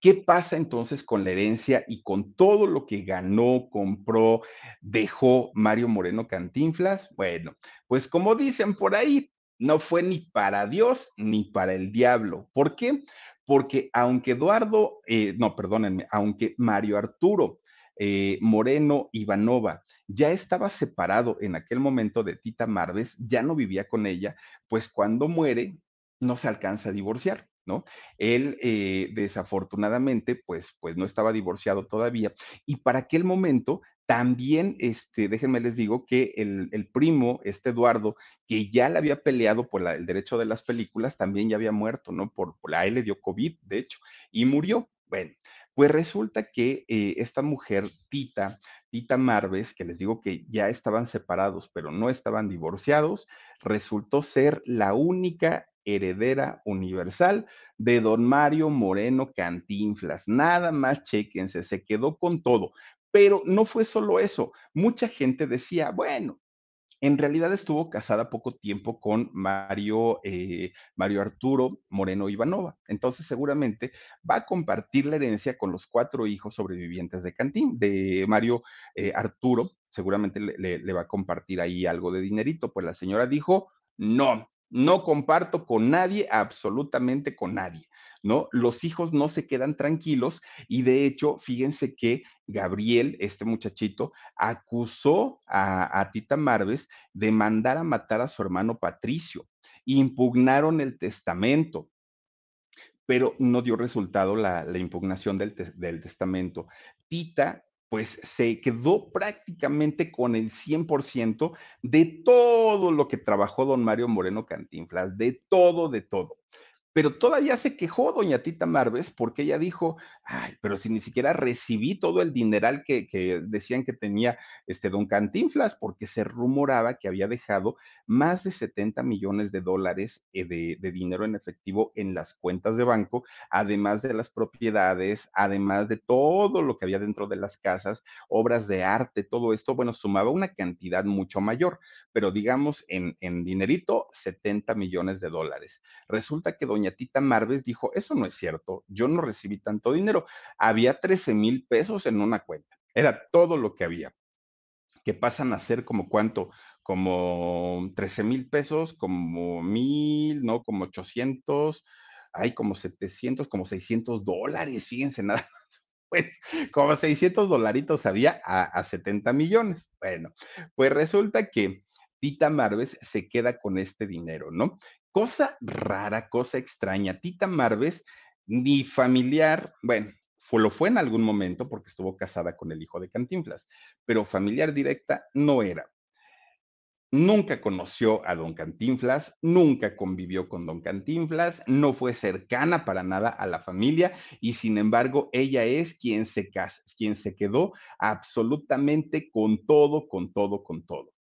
¿Qué pasa entonces con la herencia y con todo lo que ganó, compró, dejó Mario Moreno Cantinflas? Bueno, pues como dicen por ahí, no fue ni para Dios ni para el diablo. ¿Por qué? Porque aunque Eduardo, eh, no, perdónenme, aunque Mario Arturo eh, Moreno Ivanova ya estaba separado en aquel momento de Tita Marves, ya no vivía con ella, pues cuando muere no se alcanza a divorciar ¿no? Él, eh, desafortunadamente, pues, pues no estaba divorciado todavía y para aquel momento también, este, déjenme les digo que el, el primo, este Eduardo, que ya le había peleado por la- el derecho de las películas, también ya había muerto, ¿no? Por, por a él le dio COVID, de hecho, y murió. Bueno, pues resulta que eh, esta mujer, Tita, Tita Marves, que les digo que ya estaban separados, pero no estaban divorciados, resultó ser la única heredera universal de don Mario Moreno Cantinflas. Nada más, chéquense, se quedó con todo. Pero no fue solo eso. Mucha gente decía, bueno, en realidad estuvo casada poco tiempo con Mario, eh, Mario Arturo Moreno Ivanova. Entonces, seguramente va a compartir la herencia con los cuatro hijos sobrevivientes de Cantín, de Mario eh, Arturo. Seguramente le, le- le va a compartir ahí algo de dinerito. Pues la señora dijo, no, no comparto con nadie, absolutamente con nadie. ¿No? Los hijos no se quedan tranquilos y de hecho, fíjense que Gabriel, este muchachito, acusó a, Tita Marves de mandar a matar a su hermano Patricio. Impugnaron el testamento, pero no dio resultado la, impugnación del, del testamento. Tita, pues se quedó prácticamente con el 100% de todo lo que trabajó don Mario Moreno Cantinflas, de todo, de todo. Pero todavía se quejó doña Tita Marves porque ella dijo, ay, pero si ni siquiera recibí todo el dineral que, decían que tenía este don Cantinflas, porque se rumoraba que había dejado más de 70 millones de dólares eh, de, de dinero en efectivo en las cuentas de banco, además de las propiedades, además de todo lo que había dentro de las casas, obras de arte, todo esto, bueno, sumaba una cantidad mucho mayor, pero digamos en, en dinerito, 70 millones de dólares. Resulta que doña Tita Marves dijo, eso no es cierto, yo no recibí tanto dinero, había 13 mil pesos en una cuenta, era todo lo que había, que pasan a ser como cuánto, como 13 mil pesos, como mil, ¿no? Como 800, hay como 700, como 600 dólares, fíjense nada bueno, como 600 dolaritos había a, a 70 millones. Bueno, pues resulta que Tita Marves se queda con este dinero, ¿no? Cosa rara, cosa extraña. Tita Marves, ni familiar, bueno, fue, lo fue en algún momento porque estuvo casada con el hijo de Cantinflas, pero familiar directa no era. Nunca conoció a don Cantinflas, nunca convivió con don Cantinflas, no fue cercana para nada a la familia y sin embargo ella es quien se, quien se quedó absolutamente con todo, con todo, con todo.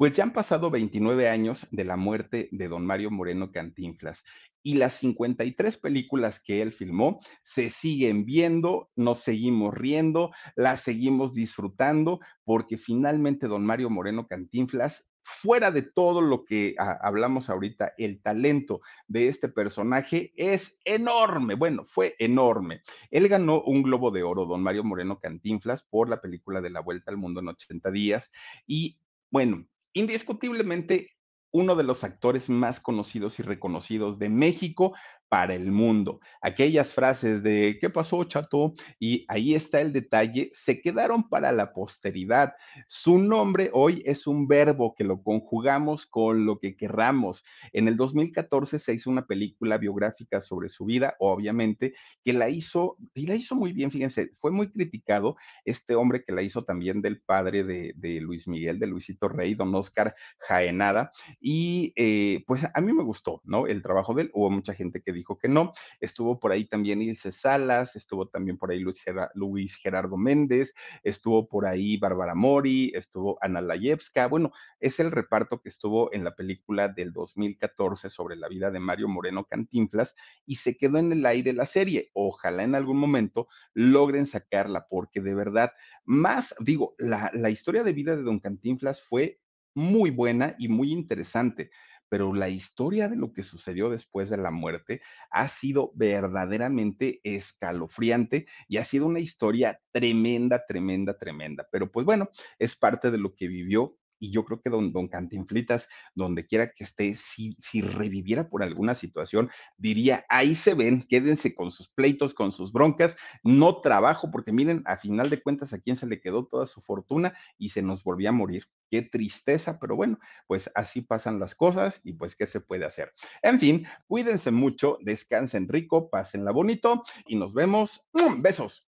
Pues ya han pasado 29 años de la muerte de don Mario Moreno Cantinflas y las 53 películas que él filmó se siguen viendo, nos seguimos riendo, las seguimos disfrutando porque finalmente don Mario Moreno Cantinflas fuera de todo lo que hablamos ahorita, el talento de este personaje es enorme. Bueno, fue enorme. Él ganó un Globo de Oro, don Mario Moreno Cantinflas, por la película de La Vuelta al Mundo en 80 días. Y bueno, indiscutiblemente uno de los actores más conocidos y reconocidos de México para el mundo. Aquellas frases de ¿qué pasó, chato? Y ahí está el detalle, se quedaron para la posteridad. Su nombre hoy es un verbo que lo conjugamos con lo que querramos. En el 2014 se hizo una película biográfica sobre su vida, obviamente, que la hizo, y la hizo muy bien, fíjense, fue muy criticado este hombre que la hizo también del padre de, Luis Miguel, de Luisito Rey, don Oscar Jaenada, y eh, pues a mí me gustó, ¿no? El trabajo de él, hubo mucha gente que dijo que no, estuvo por ahí también Ilse Salas, estuvo también por ahí Luis, Ger Luis Gerardo Méndez, estuvo por ahí Bárbara Mori, estuvo Ana Layevska, bueno, es el reparto que estuvo en la película del 2014 sobre la vida de Mario Moreno Cantinflas y se quedó en el aire la serie. Ojalá en algún momento logren sacarla, porque de verdad, más, digo, la, la historia de vida de Don Cantinflas fue muy buena y muy interesante, pero la historia de lo que sucedió después de la muerte ha sido verdaderamente escalofriante y ha sido una historia tremenda, tremenda, tremenda. Pero pues bueno, es parte de lo que vivió y yo creo que don, don Cantinflitas, donde quiera que esté, si, si reviviera por alguna situación, diría, ahí se ven, quédense con sus pleitos, con sus broncas, no trabajo, porque miren, a final de cuentas, a quién se le quedó toda su fortuna y se nos volvía a morir. Qué tristeza, pero bueno, pues así pasan las cosas y pues qué se puede hacer. En fin, cuídense mucho, descansen rico, pásenla bonito y nos vemos. Besos.